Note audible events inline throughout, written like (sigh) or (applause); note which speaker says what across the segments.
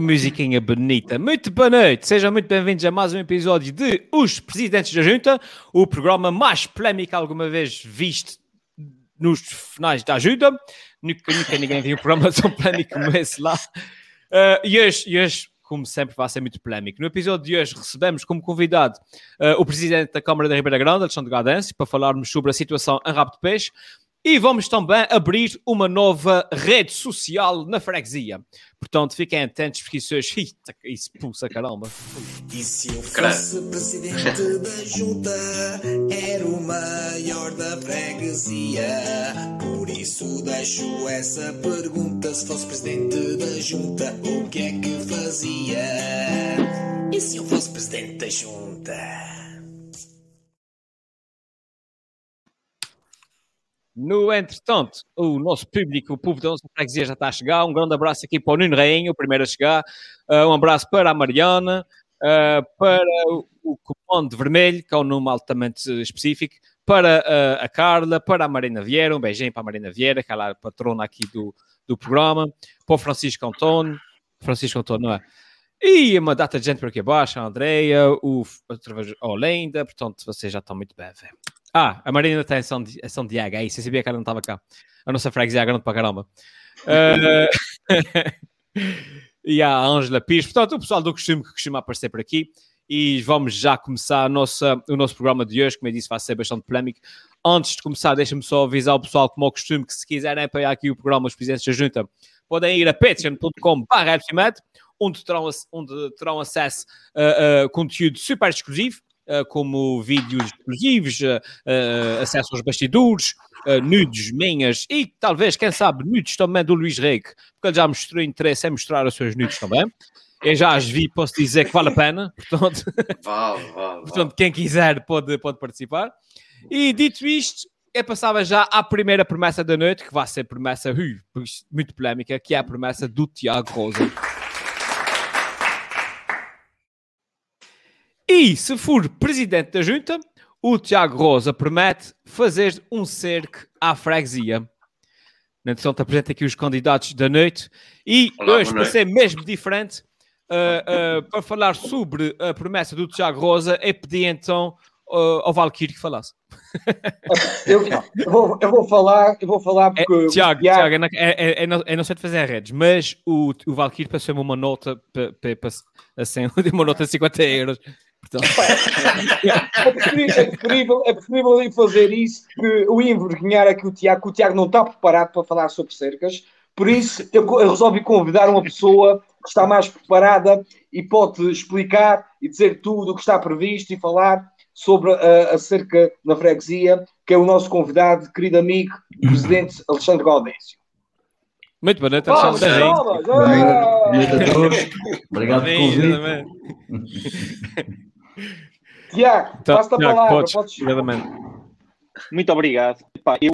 Speaker 1: musiquinha bonita. Muito boa noite, sejam muito bem-vindos a mais um episódio de Os Presidentes da Junta, o programa mais polémico alguma vez visto nos finais da ajuda. Nunca, nunca ninguém viu um programa tão polémico como esse lá. Uh, e, hoje, hoje, como sempre, vai ser muito polémico. No episódio de hoje recebemos como convidado uh, o Presidente da Câmara da Ribeira Grande, Alexandre Gadense, para falarmos sobre a situação em Rabo de Peixe. E vamos também abrir uma nova rede social na freguesia. Portanto, fiquem atentos porque isso (laughs) hoje isso pulsa caramba.
Speaker 2: E se eu fosse presidente da junta, era o maior da freguesia. Por isso deixo essa pergunta: se fosse presidente da junta, o que é que fazia? E se eu fosse presidente da junta?
Speaker 1: No entretanto, o nosso público, o povo da nossa freguesia já está a chegar. Um grande abraço aqui para o Nuno Rainho, o primeiro a chegar. Uh, um abraço para a Mariana, uh, para o Comando Vermelho, que é um nome altamente específico, para uh, a Carla, para a Marina Vieira, um beijinho para a Marina Vieira, que é a patrona aqui do, do programa, para o Francisco Antônio, Francisco Antônio, não é? E uma data de gente por aqui abaixo, a Andreia, o, a Olinda, portanto, vocês já estão muito bem, velho. Ah, a Marina tem São, é São Diego, é isso, eu sabia que ela não estava cá. A nossa freguesia é grande para caramba. Uh... (laughs) e a Ângela Pires, portanto, o pessoal do costume que costuma aparecer por aqui. E vamos já começar nossa, o nosso programa de hoje, como eu disse, vai ser bastante polémico. Antes de começar, deixa-me só avisar o pessoal, como ao costume, que se quiserem apoiar aqui o programa Os Presidentes da Junta, podem ir a patreon.com.br onde terão, onde terão acesso a, a conteúdo super exclusivo como vídeos exclusivos, eh, eh, acesso aos bastidores, nudes minhas e talvez, quem sabe, nudes também do Luís Reik, porque ele já mostrou interesse em mostrar as suas nudes também. Eu já as vi, posso dizer que vale a pena. (laughs) Portanto,
Speaker 3: vale, vale,
Speaker 1: portanto quem quiser pode, pode participar. E dito isto, eu passava já à primeira promessa da noite, que vai ser promessa uh, muito polémica, que é a promessa do Tiago Rosa. E se for presidente da junta, o Tiago Rosa promete fazer um cerco à freguesia. Então, te apresento aqui os candidatos da noite. E Olá, hoje, para ser mesmo diferente, uh, uh, para falar sobre a promessa do Tiago Rosa, é pedir então uh, ao Valkyrie que falasse.
Speaker 4: Eu, eu, vou, eu, vou, falar, eu vou falar
Speaker 1: porque. É, Tiago, Tiago, Tiago é, é, é, não, é não sei de fazer redes, mas o, o Valkyrie passou-me uma nota, para, para, assim, (laughs) uma nota de 50 euros
Speaker 4: Portanto... (laughs) é, preferível, é, preferível, é preferível fazer isso que o envergonhar aqui o Tiago, que o Tiago não está preparado para falar sobre cercas. Por isso, eu, resolvi convidar uma pessoa que está mais preparada e pode explicar e dizer tudo o que está previsto e falar sobre a, a cerca na freguesia, que é o nosso convidado, querido amigo, o presidente Alexandre Gaudêncio.
Speaker 1: Muito boa noite, Alexandre.
Speaker 5: Boa noite a todos. Obrigado pelo convite. (laughs)
Speaker 4: Tiago, então, passa a palavra. Podes, podes...
Speaker 6: Muito obrigado. Epá, eu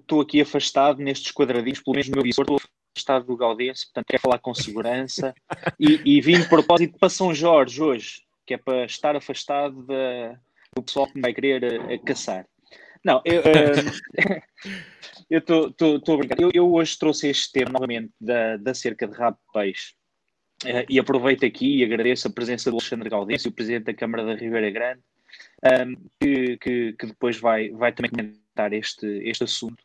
Speaker 6: estou aqui afastado nestes quadradinhos, pelo menos no meu visor, estou afastado do Gaudense, portanto quero falar com segurança (laughs) e, e vim de propósito para São Jorge hoje, que é para estar afastado da, do pessoal que me vai querer a, eh, a caçar. Não, eu (laughs) uh, estou a brincar. Eu, eu, hoje trouxe este tema novamente da, da cerca de rabo de peixe. Uh, e aproveito aqui e agradeço a presença do Alexandre Gaudêncio, o Presidente da Câmara da Ribeira Grande, um, que, que, que, depois vai, vai também comentar este, este assunto.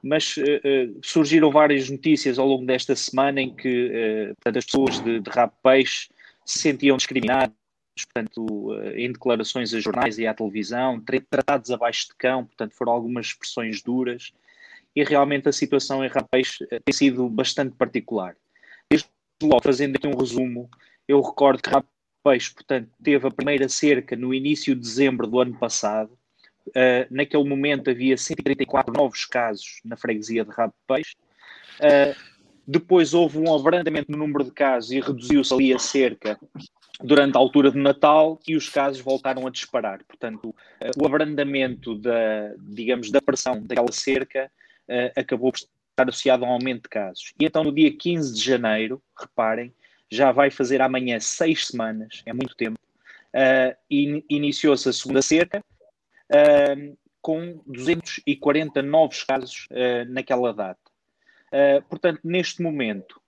Speaker 6: Mas uh, uh, surgiram várias notícias ao longo desta semana em que portanto, as pessoas de, de rabo peixe se sentiam discriminadas, portanto, em declarações a jornais e à televisão, tratados abaixo de cão, portanto, foram algumas expressões duras, e realmente a situação em rabo peixe tem sido bastante particular logo, fazendo aqui um resumo, eu recordo que Rabo Peixe, portanto, teve a primeira cerca no início de dezembro do ano passado. Uh, naquele momento havia 134 novos casos na freguesia de Rabo Peixe. Uh, depois houve um abrandamento no número de casos e reduziu-se ali a cerca durante a altura de Natal e os casos voltaram a disparar. Portanto, uh, o abrandamento da, digamos, da pressão daquela cerca acabou por estar associado a um aumento de casos. E então, no dia 15 de janeiro, reparem, já vai fazer amanhã seis semanas, é muito tempo, uh, in, iniciou-se a segunda cerca, uh, com 240 novos casos uh, naquela data. Portanto, neste momento,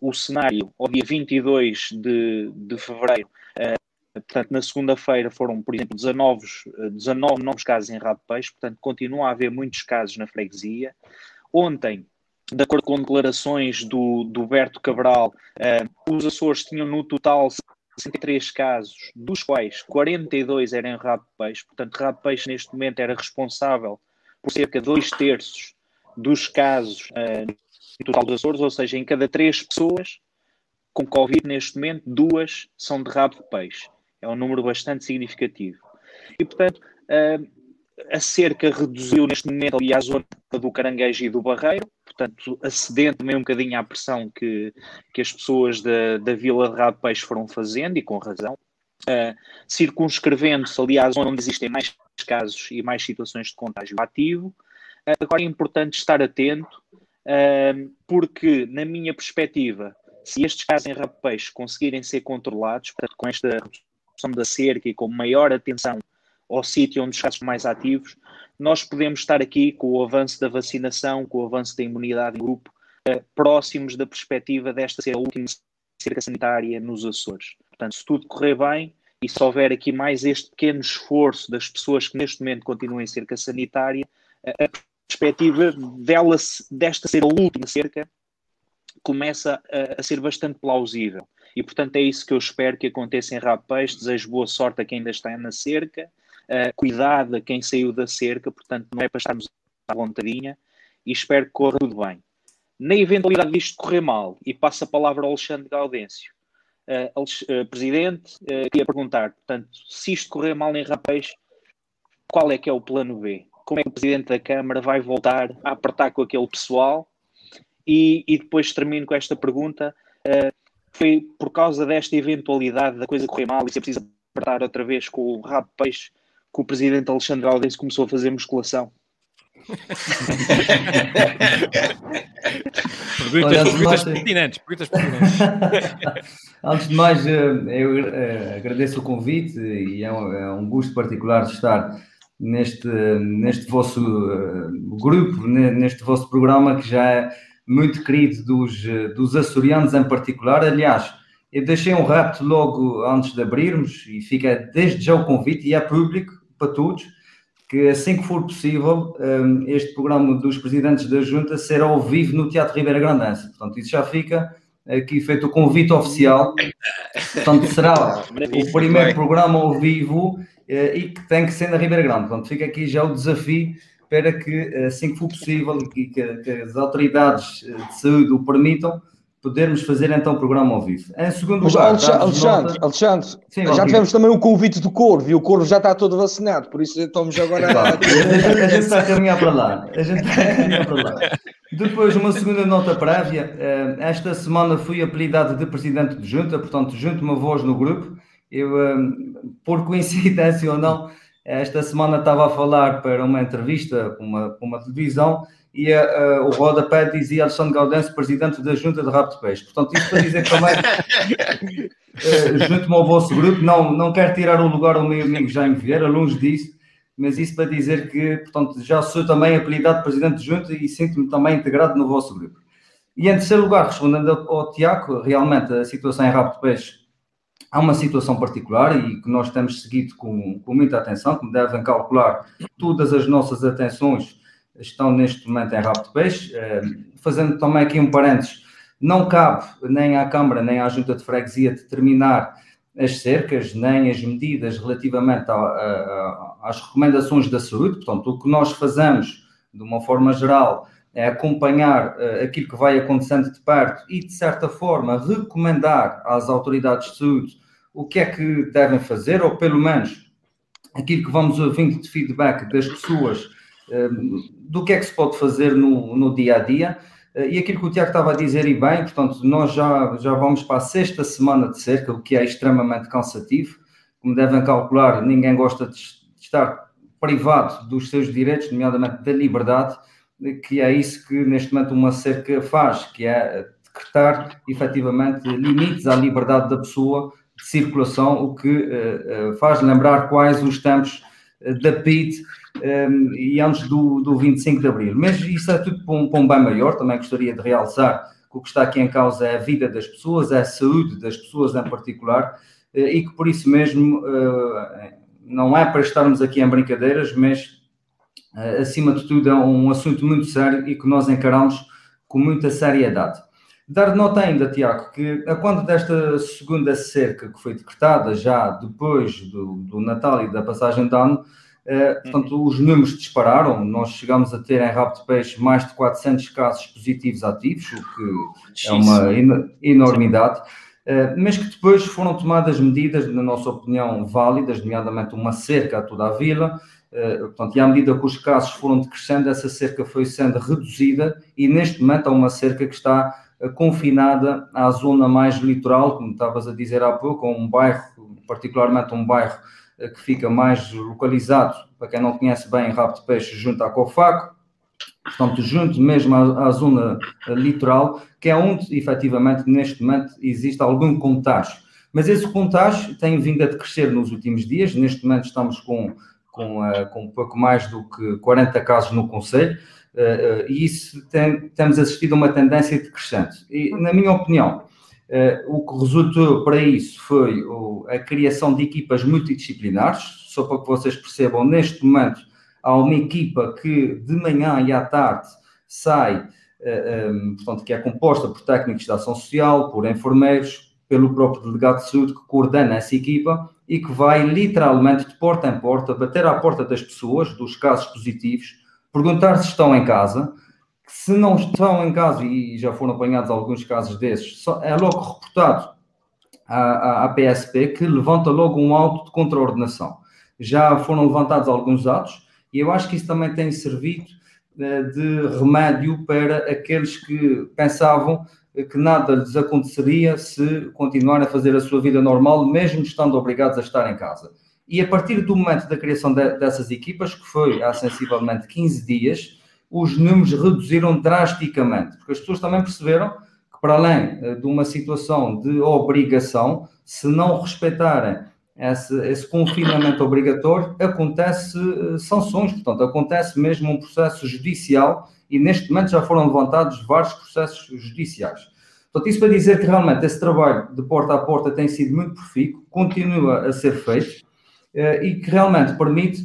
Speaker 6: o cenário, ao dia 22 de, de fevereiro, portanto, na segunda-feira foram, por exemplo, 19, 19 novos casos em rabo de peixe, portanto, continua a haver muitos casos na freguesia. Ontem, de acordo com declarações do, do Berto Cabral, os Açores tinham no total 63 casos, dos quais 42 eram rabo de peixe, portanto, rabo de peixe neste momento era responsável por cerca de dois terços dos casos uh, no total dos Açores, ou seja, em cada três pessoas com Covid neste momento, duas são de rabo de peixe. É um número bastante significativo. E, portanto, uh, a cerca reduziu neste momento ali a zona do caranguejo e do barreiro, portanto, acedendo também um bocadinho à pressão que, que as pessoas da, da Vila de Rabo Peixe foram fazendo, e com razão, uh, circunscrevendo-se ali à zona onde existem mais casos e mais situações de contágio ativo. Uh, agora é importante estar atento, uh, porque, na minha perspectiva, se estes casos em Rabo Peixe conseguirem ser controlados, portanto, com esta redução da cerca e com maior atenção ao sítio onde os casos são mais ativos, nós podemos estar aqui com o avanço da vacinação, com o avanço da imunidade em grupo, uh, próximos da perspectiva desta ser a última cerca sanitária nos Açores. Portanto, se tudo correr bem e se houver aqui mais este pequeno esforço das pessoas que neste momento continuam em cerca sanitária, a perspectiva dela, desta ser a última cerca começa a, a, ser bastante plausível. E, portanto, é isso que eu espero que aconteça em Rapaz. Desejo boa sorte a quem ainda está na cerca uh, cuidado a quem saiu da cerca, portanto não é para estarmos à vontadinha e espero que corra tudo bem. Na eventualidade disto correr mal, e passa a palavra ao Alexandre Gaudêncio, uh, uh, Presidente, uh, queria perguntar, portanto, se isto correr mal em Rapaz, qual é que é o plano B? Como é que o Presidente da Câmara vai voltar a apertar com aquele pessoal? E, e depois termino com esta pergunta, foi por causa desta eventualidade da coisa correr mal e se é preciso apertar outra vez com o rabo peixe que o presidente Alexandre Alves começou a fazer musculação.
Speaker 1: perguntas, perguntas pertinentes, perguntas pertinentes. (laughs)
Speaker 5: Antes de mais, eh, eu eh, agradeço o convite e é um, é um gosto particular de estar neste, neste vosso eh, grupo, neste vosso programa que já é muito querido dos, dos açorianos em particular. Aliás, eu deixei um rapto logo antes de abrirmos e fica desde já o convite e é público para todos, que assim que for possível, um, este programa dos presidentes da Junta será ao vivo no Teatro Ribeira Grandense. Portanto, isso já fica aqui feito o convite oficial. Portanto, será (laughs) o primeiro programa ao vivo uh, e que tem que ser na Ribeira Grande. Portanto, fica aqui já o desafio para que, assim que for possível e que, que as autoridades de saúde o permitam, podermos fazer então o programa ao vivo. Em segundo lugar,
Speaker 4: Alexandre, Alexandre, Alexandre Sim, já tivemos também o convite do Corvo e o Corvo já está todo vacinado, por isso estamos agora.
Speaker 5: a... a gente está a caminhar para lá. A gente está a caminhar para lá. Depois, uma segunda nota prévia. Eh, esta semana fui apelidado de presidente de junta, portanto, junto uma voz no grupo. Eu, eh, por coincidência ou não, esta semana estava a falar para uma entrevista com uma, uma televisão e uh, o rodapé dizia Alexandre Gaudense, presidente da Junta de Rabo de Peixe. Portanto, isto para dizer também, (laughs) uh, junto-me ao vosso grupo, não, não quero tirar o lugar ao meu amigo Jaime Vieira, longe disso, mas isso para dizer que, portanto, já sou também apelidado presidente de Junta e sinto-me também integrado no vosso grupo. E em terceiro lugar, respondendo ao, ao Tiago, realmente a situação em Rabo de Peixe há uma situação particular e que nós temos seguido com, com muita atenção, como devem calcular, todas as nossas atenções estão neste momento em rabo de peixe. Eh, fazendo também aqui um parênteses, não cabe nem à Câmara nem à Junta de Freguesia determinar as cercas, nem as medidas relativamente a, a, às recomendações da saúde. Portanto, o que nós fazemos, de uma forma geral, é acompanhar uh, aquilo que vai acontecendo de perto e, de certa forma, recomendar às autoridades de saúde o que é que devem fazer, ou pelo menos aquilo que vamos ouvindo de feedback das pessoas do que é que se pode fazer no, no dia a dia. Eh, e aquilo que o Tiago estava a dizer, e bem, portanto, nós já, já vamos para a sexta semana de cerca, o que é extremamente cansativo. Como devem calcular, ninguém gosta de estar privado dos seus direitos, nomeadamente da liberdade, que é isso que neste momento uma cerca faz, que é decretar efetivamente limites à liberdade da pessoa de circulação, o que uh, faz lembrar quais os tempos da PIT um, e antes do, do 25 de Abril. Mas isso é tudo para um, para um bem maior, também gostaria de realçar que o que está aqui em causa é a vida das pessoas, é a saúde das pessoas em particular, e que por isso mesmo não é para estarmos aqui em brincadeiras, mas acima de tudo é um assunto muito sério e que nós encaramos com muita seriedade. Dar nota ainda, Tiago, que a quando desta segunda cerca que foi decretada já depois do, do Natal e da passagem de ano, eh, portanto, os números dispararam. Nós chegamos a ter em Rabo de Peixe mais de 400 casos positivos ativos, o que é uma enormidade. Eh, mas que depois foram tomadas medidas, na nossa opinião, válidas, nomeadamente uma cerca a toda a vila. Eh, portanto, e à medida que os casos foram decrescendo, essa cerca foi sendo reduzida e neste momento há uma cerca que está confinada à zona mais litoral, como estavas a dizer há pouco, um bairro, particularmente um bairro eh, que fica mais localizado, para quem não conhece bem, Rabo de Peixe, junto à Cofaco, portanto, junto mesmo à, à, zona eh, litoral, que é onde, efetivamente, neste momento, existe algum contágio. Mas esse contágio tem vindo a decrescer nos últimos dias, neste momento estamos com, com, uh, com um pouco mais do que 40 casos no Conselho, e isso tem, temos assistido a uma tendência decrescente. E, na minha opinião, uh, o que resultou para isso foi a criação de equipas multidisciplinares, só para que vocês percebam, neste momento há uma equipa que de manhã e à tarde sai, um, portanto, que é composta por técnicos de ação social, por enfermeiros, pelo próprio delegado de saúde que coordena essa equipa e que vai literalmente de porta em porta bater à porta das pessoas, dos casos positivos, perguntar se estão em casa, se não estão em casa, e já foram apanhados alguns casos desses, é logo reportado à, à, PSP que levanta logo um auto de contraordenação. Já foram levantados alguns atos e eu acho que isso também tem servido eh, de remédio para aqueles que pensavam que nada lhes aconteceria se continuarem a fazer a sua vida normal, mesmo estando obrigados a estar em casa. E a partir do momento da criação de, dessas equipas, que foi há sensivelmente 15 dias, os números reduziram drasticamente, porque as pessoas também perceberam que, para além eh, de uma situação de obrigação, se não respeitarem esse, esse confinamento obrigatório, acontece eh, sanções, portanto, acontece mesmo um processo judicial e neste momento já foram levantados vários processos judiciais. Portanto, isso para dizer que realmente esse trabalho de porta a porta tem sido muito profícuo, continua a ser feito e que realmente permite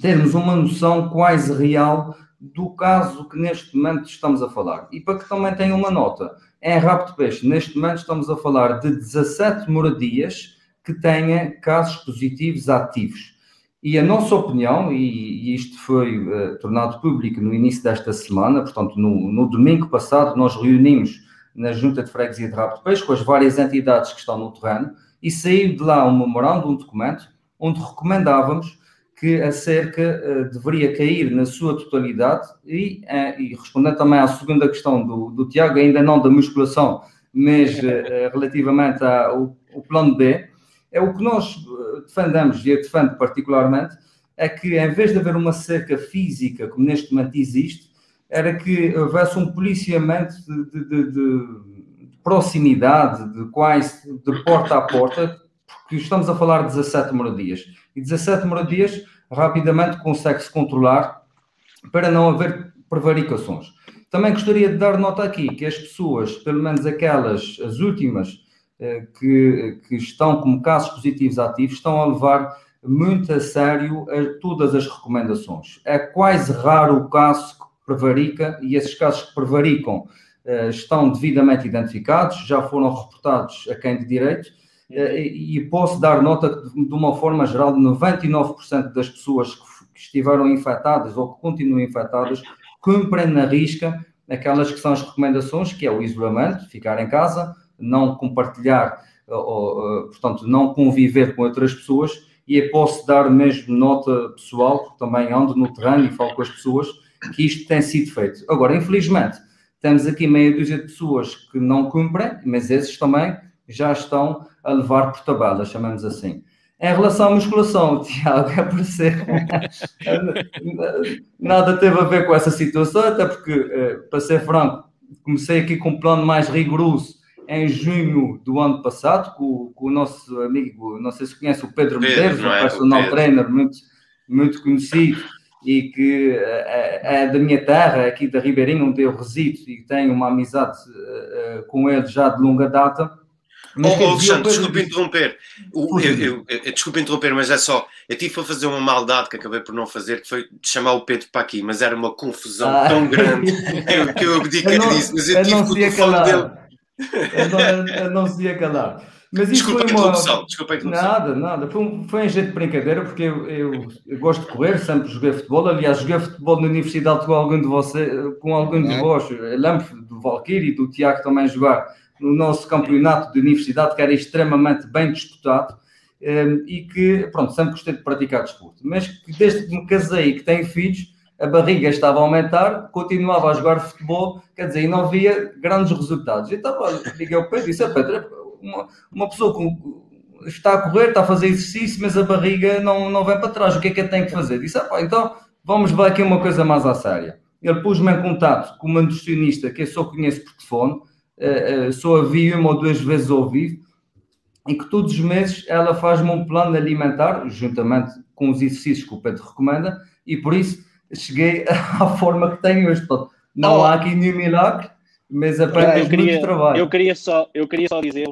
Speaker 5: termos uma noção quase real do caso que neste momento estamos a falar. E para que também tenham uma nota, em Rapto Peixe, neste momento estamos a falar de 17 moradias que têm casos positivos ativos. E a nossa opinião, e, isto foi uh, tornado público no início desta semana, portanto, no, no, domingo passado, nós reunimos na Junta de Freguesia de Rapto Peixe com as várias entidades que estão no terreno e saiu de lá um memorando, um documento, onde recomendávamos que a cerca uh, deveria cair na sua totalidade e, uh, e respondendo também à segunda questão do, do Tiago, ainda não da musculação, mas uh, relativamente ao, ao plano B, é o que nós defendemos e eu defendo particularmente, é que em vez de haver uma cerca física, como neste momento existe, era que houvesse um policiamento de, de, de, de proximidade, de quase de porta a porta, que estamos a falar de 17 moradias. E 17 moradias rapidamente consegue-se controlar para não haver prevaricações. Também gostaria de dar nota aqui que as pessoas, pelo menos aquelas, as últimas, eh, que, que estão como casos positivos ativos, estão a levar muito a sério todas as recomendações. É quase raro o caso que prevarica e esses casos que prevaricam eh, estão devidamente identificados, já foram reportados a quem de direito eh, e posso dar nota que, de uma forma geral, 99% das pessoas que estiveram infectadas ou que continuam infectadas cumprem na risca aquelas que são as recomendações, que é o isolamento, ficar em casa, não compartilhar, ou, portanto, não conviver com outras pessoas, e eu posso dar mesmo nota pessoal, porque também ando no terreno e falo com as pessoas, que isto tem sido feito. Agora, infelizmente, temos aqui meia dúzia de pessoas que não cumprem, mas esses também já estão a levar por tabela, chamamos assim. Em relação à musculação, (laughs) Tiago, é por ser. (laughs) Nada teve a ver com essa situação, até porque, eh, para ser franco, comecei aqui com um plano mais rigoroso em junho do ano passado, com, com o nosso amigo, não sei se conhece, o Pedro, Pedro Medeiros, um é? personal trainer muito, muito conhecido e que é, é da minha terra, aqui da Ribeirinha, onde eu resido e tenho uma amizade com ele já de longa data.
Speaker 3: Mas, oh, Alexandre, desculpe interromper. O, eu, eu, eu, desculpe interromper, mas é só. Eu tive a fazer uma maldade que acabei por não fazer, que foi chamar o Pedro para aqui, mas era uma confusão ah. tão grande que eu, que eu (laughs) abdiquei disso. Mas eu, eu tive que o telefone dele.
Speaker 5: Eu não, não se ia calar.
Speaker 3: Mas isso desculpa foi uma... desculpa a
Speaker 5: interrupção. Nada, nada. Foi um, foi um jeito de brincadeira, porque eu, eu, eu, gosto de correr, sempre joguei futebol. Aliás, joguei futebol na universidade com algum de vocês, com algum de é. vós. lembro do Valkyrie e do Tiago também jogar no nosso campeonato de universidade, que era extremamente bem disputado. Um, e que, pronto, sempre gostei de praticar desporto. Mas que desde que me casei e que tenho filhos, a barriga estava a aumentar, continuava a jogar futebol, quer dizer, e não via grandes resultados. Então, liguei ao Pedro e disse: Pedro, uma, uma pessoa com, está a correr, está a fazer exercício, mas a barriga não, não vai para trás. O que é que tem que fazer? Disse, ah, então vamos ver aqui uma coisa mais à séria. Ele pôs-me em contato com uma nutricionista que eu só conheço por telefone, só a vi uma ou duas vezes ao vivo, e que todos os meses ela faz-me um plano alimentar, juntamente com os exercícios que o Pedro recomenda, e por isso cheguei (laughs) à forma que tenho hoje. Portanto, não oh. há aqui nenhum milagre, mas aprendes muito trabalho.
Speaker 6: Eu queria só, eu queria só dizer,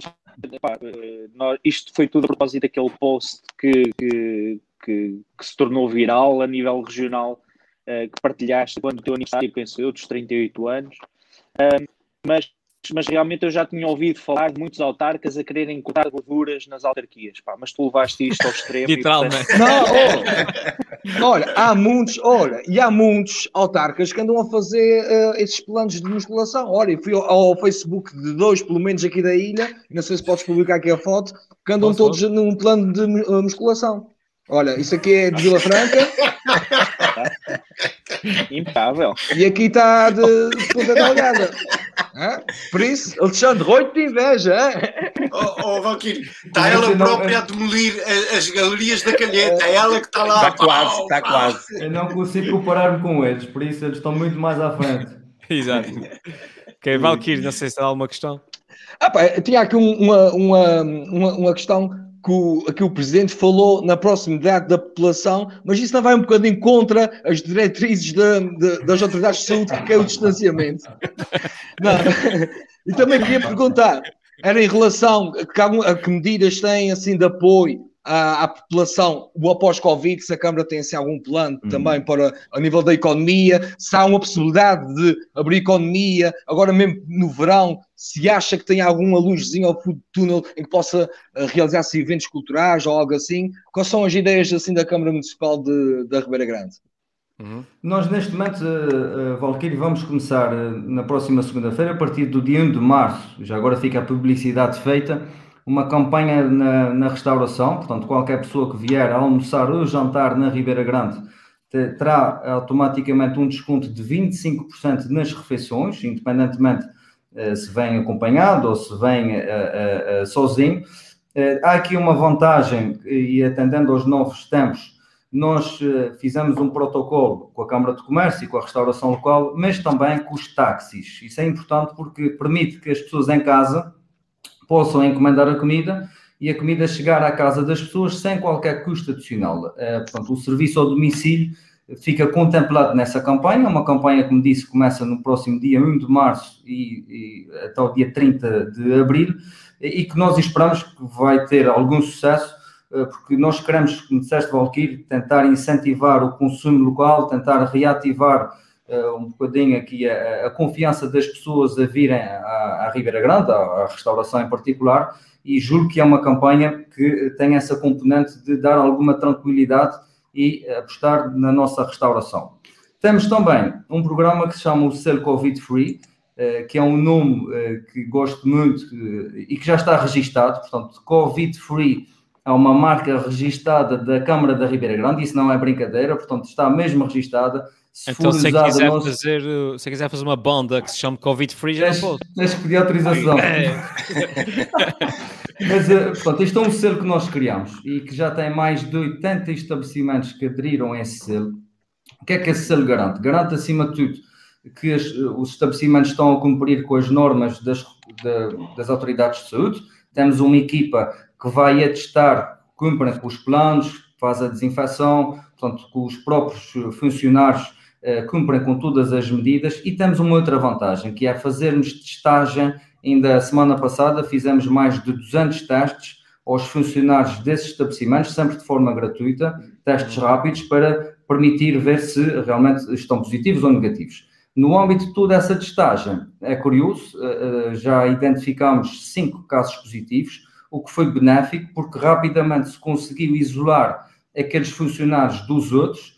Speaker 6: epá, eh, nós, isto foi tudo a propósito daquele post que, que, que, que se tornou viral a nível regional, uh, que partilhaste quando o teu aniversário, penso eu, dos 38 anos. Uh, mas mas realmente eu já tinha ouvido falar de muitos autarcas a quererem cortar gorduras nas autarquias, pá, mas tu levaste isto ao extremo. (laughs)
Speaker 1: Literalmente.
Speaker 4: E, Não, oh, olha, há muitos, olha, e há muitos autarcas que andam a fazer uh, esses planos de musculação. Olha, eu fui ao, ao, Facebook de dois, pelo menos aqui da ilha, não sei se podes publicar aqui a foto, que andam Posso todos num plano de uh, musculação. Olha, isso aqui é de Vila Franca. (laughs) (laughs)
Speaker 6: Impável.
Speaker 4: E aqui está de, ponta da olhada. Por isso, Alexandre Roito de inveja.
Speaker 3: Oh, oh Valkyrie, está ela própria a demolir as galerias da calheta, é ela que está lá.
Speaker 6: Está quase, está quase.
Speaker 5: Eu não consigo comparar-me com eles, por isso eles estão muito mais à frente. (laughs)
Speaker 1: Exato. Ok, Valkyrie, não sei se há alguma questão.
Speaker 4: Ah, pá, tinha aqui uma, uma, uma, uma questão que o, que o Presidente falou na proximidade da população, mas isso não vai um bocadinho contra as diretrizes de, de, das autoridades de saúde, que é o distanciamento. (laughs) Não. E também queria perguntar, era em relação a que, a que medidas têm assim de apoio à, à população o após-Covid, se a Câmara tem assim, algum plano uhum. também para a nível da economia, se há uma possibilidade de abrir economia, agora mesmo no verão, se acha que tem alguma luzinha ao fundo do túnel em que possa uh, realizar-se eventos culturais ou algo assim, quais são as ideias assim da Câmara Municipal de, da Ribeira Grande?
Speaker 5: Uhum. Nós, neste momento, uh, uh, Valquírio, vamos começar uh, na próxima segunda-feira, a partir do dia 1 de março, já agora fica a publicidade feita, uma campanha na, na restauração, portanto, qualquer pessoa que vier a almoçar ou jantar na Ribeira Grande terá automaticamente um desconto de 25% nas refeições, independentemente uh, se vem acompanhado ou se vem uh, uh, sozinho. há aqui uma vantagem, e atendendo aos novos tempos, nós fizemos um protocolo com a Câmara de Comércio e com a restauração local, mas também com os táxis. Isso é importante porque permite que as pessoas em casa possam encomendar a comida e a comida chegar à casa das pessoas sem qualquer custo adicional. Uh, portanto, o serviço ao domicílio fica contemplado nessa campanha, uma campanha, como disse, começa no próximo dia 1 de março e, e até o dia 30 de abril, e, que nós esperamos que vai ter algum sucesso, uh, porque nós queremos, como disseste, Valkyrie, tentar incentivar o consumo local, tentar reativar um bocadinho aqui a, a, confiança das pessoas a virem à, à Ribeira Grande, à, à, restauração em particular, e julgo que é uma campanha que tem essa componente de dar alguma tranquilidade e apostar na nossa restauração. Temos também um programa que se chama o Selo Covid Free, uh, que é um nome uh, que gosto muito e que já está registado, portanto, Covid Free é uma marca registada da Câmara da Ribeira Grande, isso não é brincadeira, portanto está mesmo registada,
Speaker 1: se então, se quiser, fazer, se quiser fazer uma banda que se chama Covid Free, já
Speaker 5: tens, pode. Tens que pedir autorização. É. (laughs) Mas, eh, portanto, este é um selo que nós criamos e que já tem mais de 80 estabelecimentos que aderiram a esse selo. O que é que esse selo garante? Garante, acima de tudo, que as, os estabelecimentos estão a cumprir com as normas das, das autoridades de saúde. Temos uma equipa que vai atestar, cumprem com os planos, faz a desinfecção, portanto, que os próprios funcionários cumprem com todas as medidas e temos uma outra vantagem, que é fazermos testagem. Ainda semana passada fizemos mais de 200 testes aos funcionários desses estabelecimentos, sempre de forma gratuita, testes rápidos para permitir ver se realmente estão positivos ou negativos. No âmbito de toda essa testagem, é curioso, eh, eh, já identificamos cinco casos positivos, o que foi benéfico, porque rapidamente se conseguiu isolar aqueles funcionários dos outros, eh,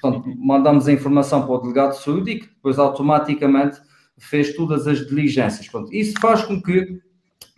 Speaker 5: portanto, mandamos a informação para o delegado de saúde e que depois automaticamente fez todas as diligências. Portanto, isso faz com que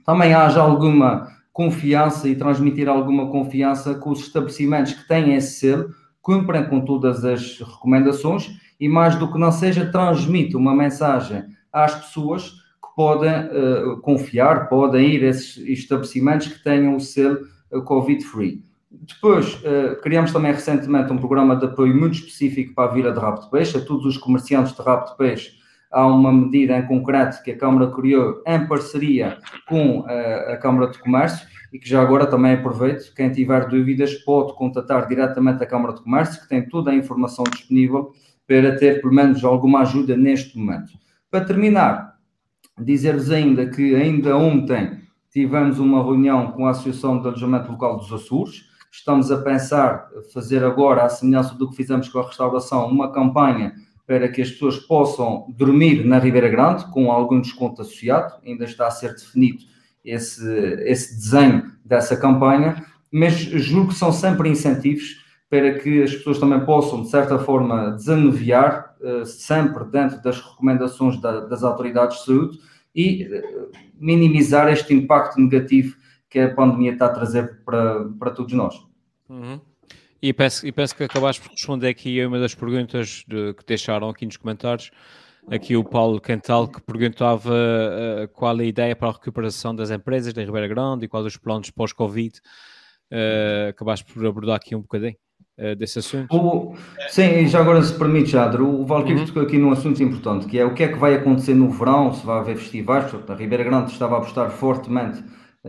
Speaker 5: também haja alguma confiança e transmitir alguma confiança com os estabelecimentos que têm esse selo, cumprem com todas as recomendações e, mais do que não seja, transmite uma mensagem às pessoas que podem uh, confiar, podem ir a esses estabelecimentos que tenham o selo uh, Covid-free. Depois, uh, criamos também recentemente um programa de apoio muito específico para a Vila de Rabo de Peixe, a todos os comerciantes de Rabo de Peixe há uma medida em concreto que a Câmara criou em parceria com eh, a Câmara de Comércio e que já agora também aproveito, quem tiver dúvidas pode contatar diretamente a Câmara de Comércio, que tem toda a informação disponível para ter pelo menos alguma ajuda neste momento. Para terminar, dizer-vos ainda que ainda ontem tivemos uma reunião com a Associação de Alojamento Local dos Açores, estamos a pensar fazer agora, à semelhança do que fizemos com a restauração, uma campanha para que as pessoas possam dormir na Ribeira Grande com algum desconto associado, ainda está a ser definido esse, esse desenho dessa campanha, mas julgo que são sempre incentivos para que as pessoas também possam, de certa forma, desanuviar, uh, sempre dentro das recomendações da, das autoridades de saúde e uh, minimizar este impacto negativo que a pandemia está a trazer para, para todos nós.
Speaker 1: Uhum. E penso, e penso que acabaste por responder aqui a uma das perguntas de, que deixaram aqui nos comentários. Aqui o Paulo Cantal que perguntava uh, qual é a ideia para a recuperação das empresas da Ribeira Grande e quais os planos pós-Covid. Uh, acabaste por abordar aqui um bocadinho uh, desse assunto.
Speaker 5: O, sim, já agora se permite, Jadro, o Valkyrie uhum. tocou aqui num assunto importante, que é o que é que vai acontecer no verão, se vai haver festivais, porque a Ribeira Grande estava a apostar fortemente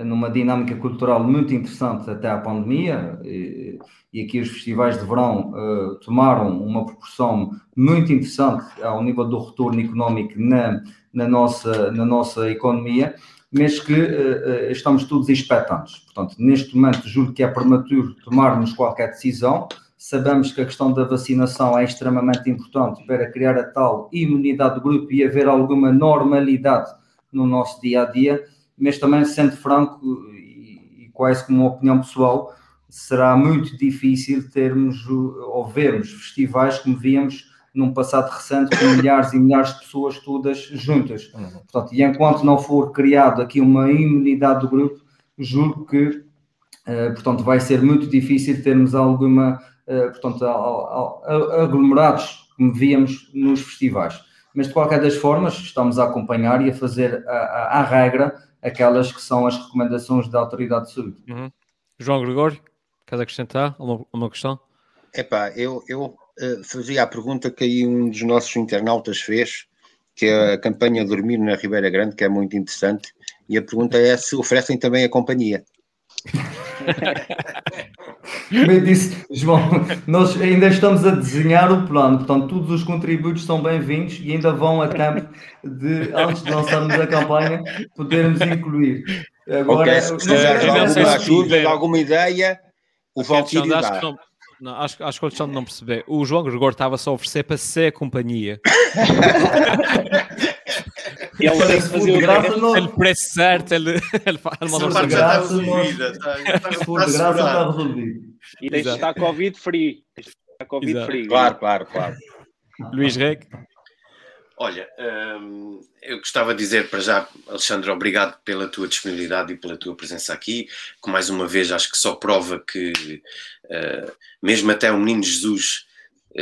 Speaker 5: numa dinâmica cultural muito interessante até à pandemia, e, e aqui os festivais de verão uh, tomaram uma proporção muito interessante ao nível do retorno económico na, na, nossa, na nossa economia, mas que uh, estamos todos expectantes. Portanto, neste momento, julgo que é prematuro tomarmos qualquer decisão. Sabemos que a questão da vacinação é extremamente importante para criar a tal imunidade do grupo e haver alguma normalidade no nosso dia a dia mas também, sendo franco e, e quase como uma opinião pessoal, será muito difícil termos ou vermos festivais como víamos num passado recente com milhares e milhares de pessoas todas juntas. Uhum. Portanto, e enquanto não for criado aqui uma imunidade do grupo, julgo que, uh, portanto, vai ser muito difícil termos alguma, uh, portanto, aglomerados como víamos nos festivais. Mas, de qualquer das formas, estamos a acompanhar e a fazer a, a, a regra aquelas que são as recomendações da Autoridade de Saúde.
Speaker 1: Uhum. João Gregório, queres acrescentar uma, uma questão?
Speaker 7: Epá, eu, eu uh, fazia a pergunta que aí um dos nossos internautas fez, que é a campanha Dormir na Ribeira Grande, que é muito interessante, e a pergunta é se oferecem também a companhia. (laughs)
Speaker 5: Como disse, João, nós ainda estamos a desenhar o plano, portanto, todos os contributos são bem-vindos e ainda vão a tempo de, antes de lançarmos a campanha, podermos incluir.
Speaker 7: Agora, okay, se precisar alguma ajuda, alguma ideia, o Valkyrie dá.
Speaker 1: Não, acho, acho que o Alexandre não percebeu. O João Gregor estava só a oferecer para ser a companhia. (laughs)
Speaker 6: ele tem que fazer o
Speaker 1: graça Ele preço certo, ele, (laughs) ele, ele
Speaker 5: manda está resolvida. Se for de graça, está resolvido.
Speaker 6: E deixa estar Covid free. Está Covid Exato. free.
Speaker 7: Claro, claro, claro.
Speaker 1: Luís Reg.
Speaker 3: Olha, hum, eu gostava de dizer para já, Alexandre, obrigado pela tua disponibilidade e pela tua presença aqui, que mais uma vez acho que só prova que uh, mesmo até o menino Jesus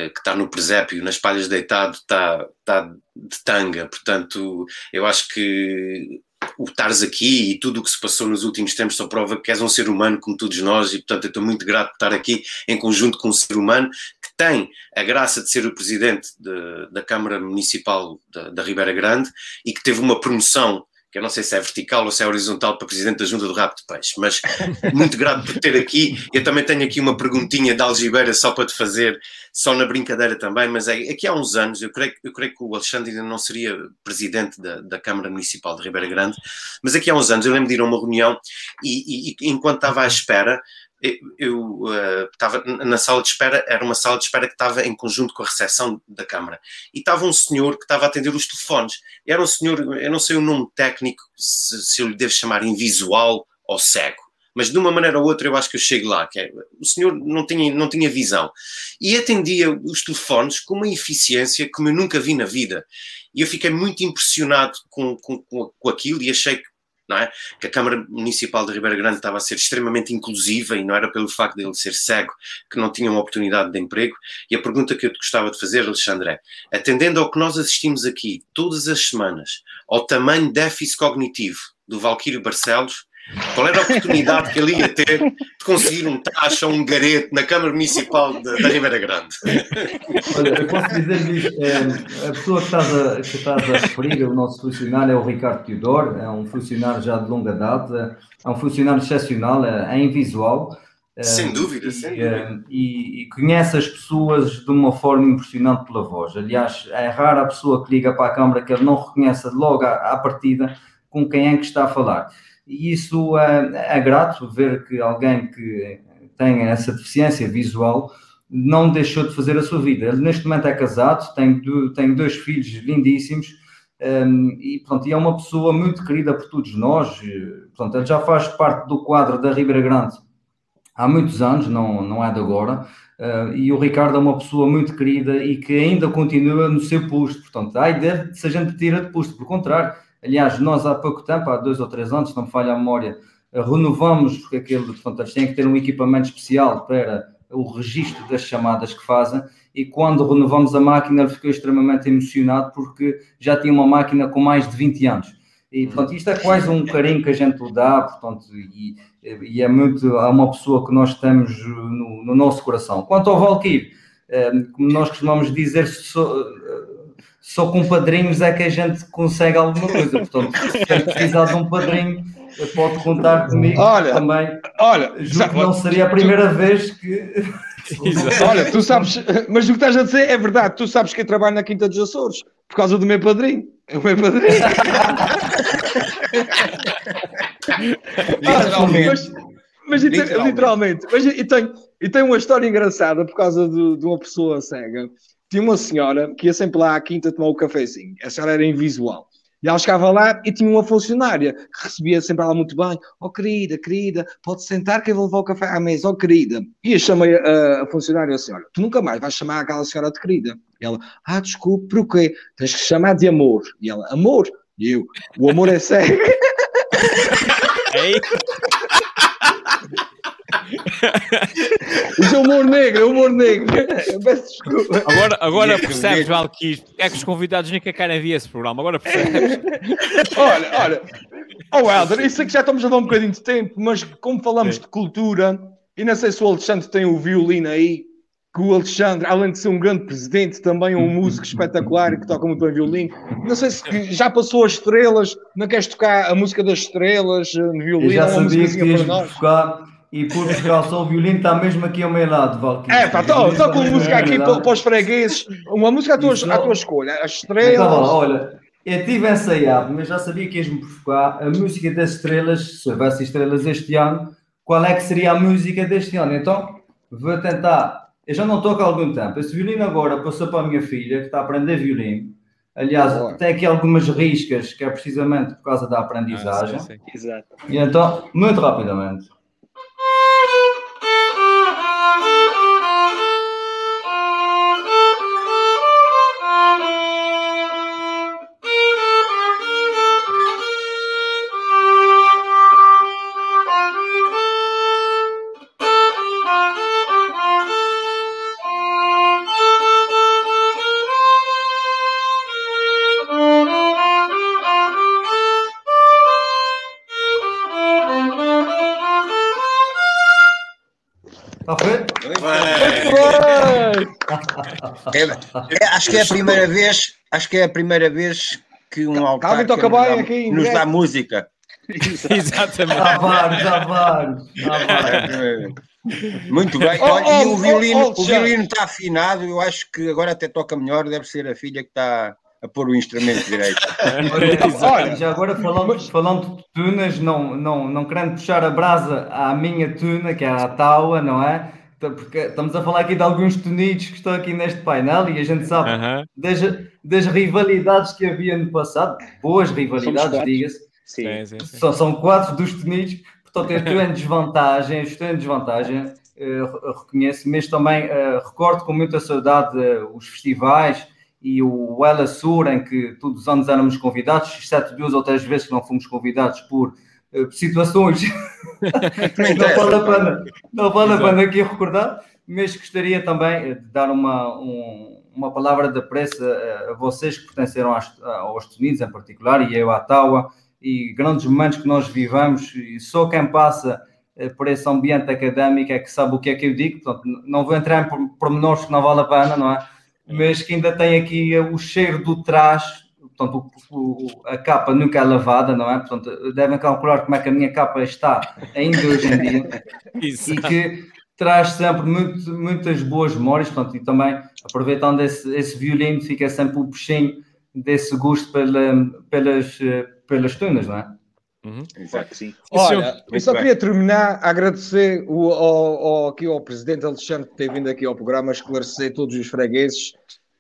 Speaker 3: que está no presépio, nas palhas deitado, está, está de tanga, portanto eu acho que o estares aqui e tudo o que se passou nos últimos tempos só prova que és um ser humano como todos nós e portanto eu estou muito grato de estar aqui em conjunto com um ser humano tem a graça de ser o presidente de, da Câmara Municipal da, da Ribeira Grande e que teve uma promoção que eu não sei se é vertical ou se é horizontal para Presidente da Junta do Rabo de Peixe, mas muito grato por ter aqui. Eu também tenho aqui uma perguntinha da Algibeira só para te fazer, só na brincadeira também, mas é, aqui há uns anos, eu creio, eu creio que o Alexandre ainda não seria Presidente da, da Câmara Municipal de Ribeira Grande, mas aqui há uns anos eu lembro de ir a uma reunião e, e, e enquanto estava à espera, eu uh, estava na sala de espera, era uma sala de espera que estava em conjunto com a recepção da Câmara. E estava um senhor que estava a atender os telefones. Era um senhor, eu não sei o nome técnico, se, se eu lhe devo chamar invisual ou cego. Mas de uma maneira ou outra eu acho que eu chego lá. Que é, o senhor não tinha, não tinha visão. E atendia os telefones com uma eficiência como eu nunca vi na vida. E eu fiquei muito impressionado com, com, com aquilo e achei que não é? Que a Câmara Municipal de Ribeira Grande estava a ser extremamente inclusiva e não era pelo facto de ele ser cego que não tinha uma oportunidade de emprego. E a pergunta que eu te gostava de fazer, Alexandre, é, atendendo ao que nós assistimos aqui todas as semanas, ao tamanho déficit cognitivo do Valquírio Barcelos, qual era a oportunidade que ele ia ter de conseguir um taxa, um garete na Câmara Municipal da Ribeira Grande?
Speaker 5: Olha, eu posso dizer-lhe é, a pessoa que estás, a, que estás a referir, o nosso funcionário é o Ricardo Teodoro, é um funcionário já de longa data, é um funcionário excepcional, é, é invisual.
Speaker 3: Sem dúvida, e, sem dúvida.
Speaker 5: E, e, conhece as pessoas de uma forma impressionante pela voz. Aliás, é rara a pessoa que liga para a câmara que ele não reconhece logo à, à partida com quem é que está a falar e isso é, é grato ver que alguém que tem essa deficiência visual não deixou de fazer a sua vida. Ele neste momento é casado, tem, tem dois filhos lindíssimos um, e, pronto, e é uma pessoa muito querida por todos nós. Pronto, ele já faz parte do quadro da Ribeira Grande há muitos anos, não, não é de agora. Uh, e o Ricardo é uma pessoa muito querida e que ainda continua no seu posto. Portanto, ai deve se a gente tira de posto, por contrário, Aliás, nós há pouco tempo, há dois ou três anos, se não me falha a memória, renovamos, porque aquele, portanto, eles têm que ter um equipamento especial para o registro das chamadas que fazem, e quando renovamos a máquina ele ficou extremamente emocionado porque já tinha uma máquina com mais de 20 anos. E, portanto, isto é quase um carinho que a gente lhe dá, portanto, e, e é muito, é uma pessoa que nós temos no, no nosso coração. Quanto ao Valkyrie, eh, como nós costumamos dizer, só com padrinhos é que a gente consegue alguma coisa. Portanto, se precisar de um padrinho, pode contar comigo
Speaker 4: olha,
Speaker 5: também.
Speaker 4: Olha,
Speaker 5: não seria a primeira vez que.
Speaker 4: olha, tu sabes, mas o que estás a dizer é verdade. Tu sabes que eu trabalho na Quinta dos Açores por causa do meu padrinho. O meu padrinho. (laughs) literalmente. mas, mas literalmente. literalmente. Mas e tem, e tem uma história engraçada por causa de, de uma pessoa cega tinha uma senhora que ia sempre lá à quinta tomar o cafezinho. A senhora era invisual. E ela chegava lá e tinha uma funcionária que recebia sempre ela muito bem. Oh, querida, querida, pode sentar que eu vou levar o café à mesa. Oh, querida. E eu chamei a, a funcionária assim: olha, tu nunca mais vais chamar aquela senhora de querida. E ela, ah, desculpe, por quê? Tens que chamar de amor. E ela, amor? E eu, o amor é sério. (laughs) (laughs) Isso é humor negro, é humor negro. Eu peço desculpa.
Speaker 1: Agora, agora percebes, Valquis, porque é que os convidados nunca querem ver esse programa. Agora percebes. (laughs)
Speaker 4: olha, olha. Oh, Helder, isso aqui já estamos a dar um bocadinho de tempo, mas como falamos Sim. de cultura, e não sei se o Alexandre tem o violino aí, que o Alexandre, além de ser um grande presidente, também é um músico espetacular e que toca muito bem violino. Não sei se já passou as estrelas, não queres tocar a música das estrelas no violino? Eu
Speaker 5: já sabia que ias buscar e por Portugal só o violino está mesmo aqui ao meu lado, Valkyrie.
Speaker 4: É, pá, estou com música aqui para, para os fregueses, uma música à tua, à tua escolha, as estrelas. Então,
Speaker 5: olha, eu tive ensaiado, mas já sabia que ias-me provocar a música das estrelas, se houvesse estrelas este ano, qual é que seria a música deste ano? Então, vou tentar. Eu já não toco há algum tempo. Esse violino agora passou para a minha filha, que está a aprender violino. Aliás, Boa. tem aqui algumas riscas, que é precisamente por causa da aprendizagem. Ah, sim, sim.
Speaker 6: Exato.
Speaker 5: E então, muito rapidamente.
Speaker 7: É, é, acho que é a primeira vez, acho que é a primeira vez que um autarca
Speaker 4: toca
Speaker 7: nos, dá,
Speaker 4: aqui
Speaker 7: nos dá música.
Speaker 1: Exatamente. (laughs)
Speaker 5: Há vários, há vários.
Speaker 7: Muito bem.
Speaker 4: Oh,
Speaker 7: Olha, e
Speaker 4: oh,
Speaker 7: o violino,
Speaker 4: oh, oh,
Speaker 7: o violino está afinado, eu acho que agora até toca melhor, deve ser a filha que está a pôr o instrumento direito. (laughs)
Speaker 5: Olha, já agora falando, falando de tunas, não, não, não querendo puxar a brasa à minha tuna, que é a Taua, não é? Então, Porque estamos a falar aqui de alguns tunidos que estão aqui neste painel e a gente sabe
Speaker 1: Aham.
Speaker 5: das, das rivalidades que havia no passado, boas rivalidades, diga-se,
Speaker 6: Sim.
Speaker 1: Sim, sim, sim.
Speaker 5: só são quatro dos tunidos, portanto eu estou em (laughs) desvantagem, eu estou em desvantagem, eh, re- reconheço, mas também eh, recordo com muita saudade eh, os festivais e o Ela Sur, em que todos os anos éramos convidados, exceto duas ou três vezes que não fomos convidados por situações (laughs)
Speaker 7: Não
Speaker 5: não
Speaker 7: interessa.
Speaker 5: vale a pena, não vale a pena aqui recordar, mas gostaria também de dar uma, um- uma palavra de apreço a, vocês que pertenceram às- aos Unidos em particular, e eu à Taua, e grandes momentos que nós vivamos, e só quem passa eh, por esse ambiente académico é que sabe o que é que eu digo, portanto, não vou entrar em por- pormenores que não vale a pena, não é? Mas que ainda tem aqui o cheiro do trás, portanto, a capa nunca é lavada, não é? Portanto, devem calcular como é que a minha capa está ainda hoje em dia (laughs) e
Speaker 1: Exato.
Speaker 5: que traz sempre muito- muitas boas memórias, portanto, e também aproveitando esse, esse violino, fica sempre o puxinho desse gosto pela, pelas, pelas tunas, não é?
Speaker 1: Uhum.
Speaker 6: Que sim.
Speaker 4: Olha, eu só queria terminar a agradecer o, ao, ao- aqui ao Presidente Alexandre por ter vindo aqui ao programa esclarecer todos os fregueses.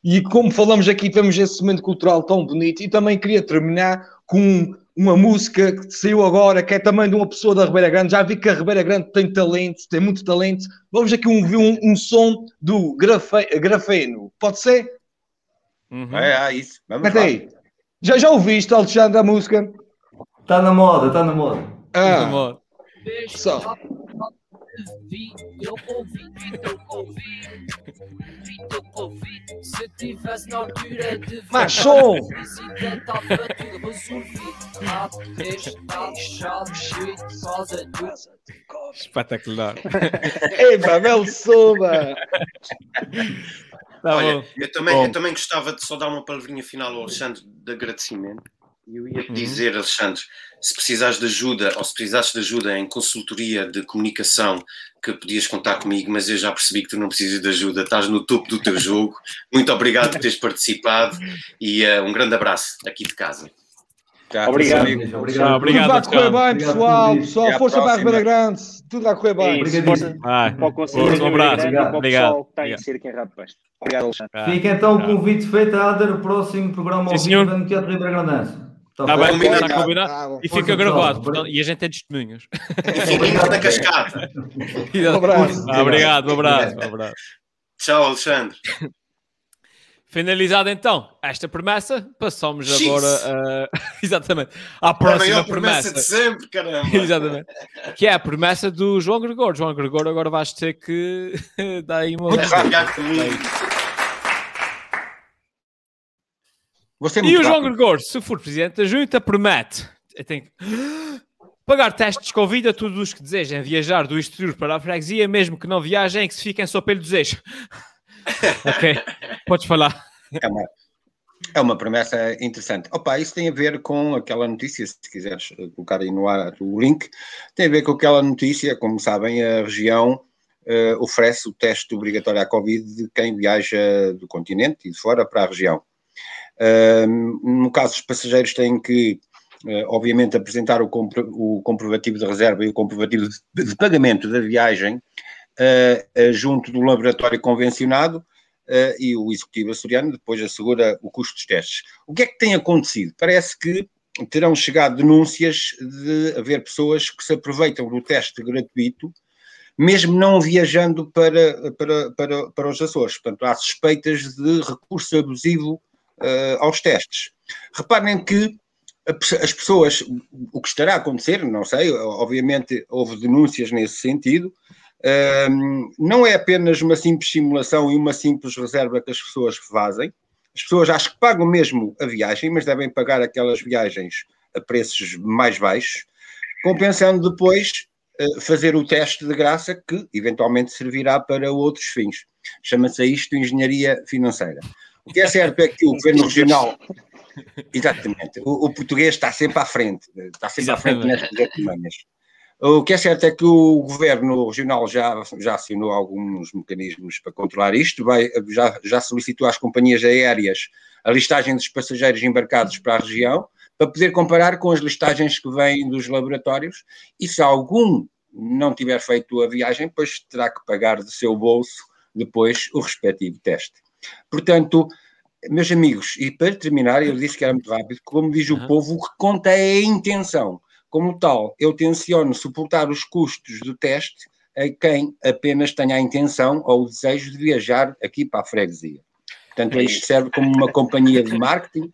Speaker 4: E como falamos aqui, temos esse momento cultural tão bonito. E também queria terminar com uma música que saiu agora, que é também de uma pessoa da Ribeira Grande. Já vi que a Ribeira Grande tem talento, tem muito talento. Vamos aqui ouvir um, um som do grafe, Grafeno. Pode ser?
Speaker 1: Uhum.
Speaker 7: É, é isso. Vamos lá.
Speaker 4: aí. Já, já ouviste, Alexandre, a música?
Speaker 5: Está na moda, está na moda.
Speaker 4: Ah,
Speaker 1: Amor.
Speaker 4: só.
Speaker 8: Vi, eu ouvi, então ouvi, então ouvi. Se tivesse na altura de visita, estava tudo resolvido. Ah, está deixado cheio por causa do
Speaker 1: Espetacular. (laughs)
Speaker 4: Ei, pá, belo soba!
Speaker 1: Tá
Speaker 3: Olha, eu também,
Speaker 1: Bom.
Speaker 3: eu também gostava de só dar uma palavrinha final ao Alexandre de agradecimento. Eu ia te
Speaker 1: Uhum.
Speaker 3: dizer, Alexandre, se precisares de ajuda ou se precisares de ajuda em consultoria de comunicação, que podias contar comigo, mas eu já percebi que tu não precisas de ajuda, estás no topo do teu jogo. Muito obrigado por teres participado e eh, um grande abraço aqui de casa.
Speaker 6: Obrigado.
Speaker 5: Obrigado.
Speaker 1: Obrigado.
Speaker 4: Tudo vai correr bem,
Speaker 5: Obrigado
Speaker 4: pessoal. Pessoal,
Speaker 7: Até
Speaker 4: força para a. Ribeira Grande. Tudo vai correr bem.
Speaker 6: Para o Conselho
Speaker 1: Um abraço.
Speaker 6: Grande e para o
Speaker 1: Obrigado.
Speaker 6: pessoal que está em
Speaker 1: Obrigado.
Speaker 6: cerca em Rapaz. Obrigado, Alexandre.
Speaker 5: Fica então o convite feito a Ader, o próximo programa ao vivo
Speaker 1: senhor.
Speaker 5: no Teatro Ribeira Grandense. Está
Speaker 1: Tá bem,
Speaker 3: Combinado.
Speaker 1: está combinado.
Speaker 4: Ah, bom.
Speaker 1: E fica
Speaker 5: pessoal.
Speaker 1: gravado. portanto, e a gente tem testemunhos.
Speaker 3: Fiquem na cascata. (laughs)
Speaker 4: Um abraço.
Speaker 1: Ah, obrigado, um abraço. Um abraço.
Speaker 3: Tchau, Alexandre. (laughs)
Speaker 1: Finalizada então esta promessa, passamos agora a, (laughs) exatamente, à
Speaker 3: A
Speaker 1: próxima
Speaker 3: maior promessa
Speaker 1: promessa.
Speaker 3: de sempre, caramba.
Speaker 1: Exatamente. Que é a promessa do João Gregor. João Gregor, agora vais ter que dar aí uma.
Speaker 3: Muito obrigado comigo.
Speaker 7: Você é
Speaker 1: E o João. Gregor, se for presidente da junta, promete eu tenho pagar testes de Covid a todos os que desejem viajar do exterior para a freguesia, mesmo que não viajem, que se fiquem só pelo desejo. (laughs) ok, podes falar.
Speaker 7: É uma, é uma promessa interessante. Opa, isso tem a ver com aquela notícia, se quiseres colocar aí no ar o link, tem a ver com aquela notícia, como sabem, a região eh, oferece o teste obrigatório à Covid de quem viaja do continente e de fora para a região. No caso, os passageiros têm que, eh, obviamente, apresentar o, compro- o comprovativo de reserva e o comprovativo de, de pagamento da viagem eh, junto do laboratório convencionado eh, e o executivo açoriano depois assegura o custo dos testes. O que é que tem acontecido? Parece que terão chegado denúncias de haver pessoas que se aproveitam do teste gratuito, mesmo não viajando para, para, para, para os Açores. Portanto, há suspeitas de recurso abusivo eh, aos testes. Reparem que as pessoas, o que estará a acontecer, não sei, obviamente houve denúncias nesse sentido, Ahm, não é apenas uma simples simulação e uma simples reserva que as pessoas fazem. As pessoas acho que pagam mesmo a viagem, mas devem pagar aquelas viagens a preços mais baixos, compensando depois eh, fazer o teste de graça que eventualmente servirá para outros fins. Chama-se isto engenharia financeira. O que é certo é que o governo regional Exatamente. O, o, português está sempre à frente, está sempre Exatamente. à frente nestas artimanhas. O que é certo é que o governo regional já, já assinou alguns mecanismos para controlar isto, vai, já, já solicitou às companhias aéreas a listagem dos passageiros embarcados para a região, para poder comparar com as listagens que vêm dos laboratórios, e se algum não tiver feito a viagem, pois terá que pagar do seu bolso depois o respectivo teste. Portanto, meus amigos, e para terminar, eu disse que era muito rápido, como diz o uhum. povo, o que conta é a intenção. Como tal, eu tenciono suportar os custos do teste a quem apenas tenha a intenção ou o desejo de viajar aqui para a freguesia. Portanto, isto serve como uma companhia de marketing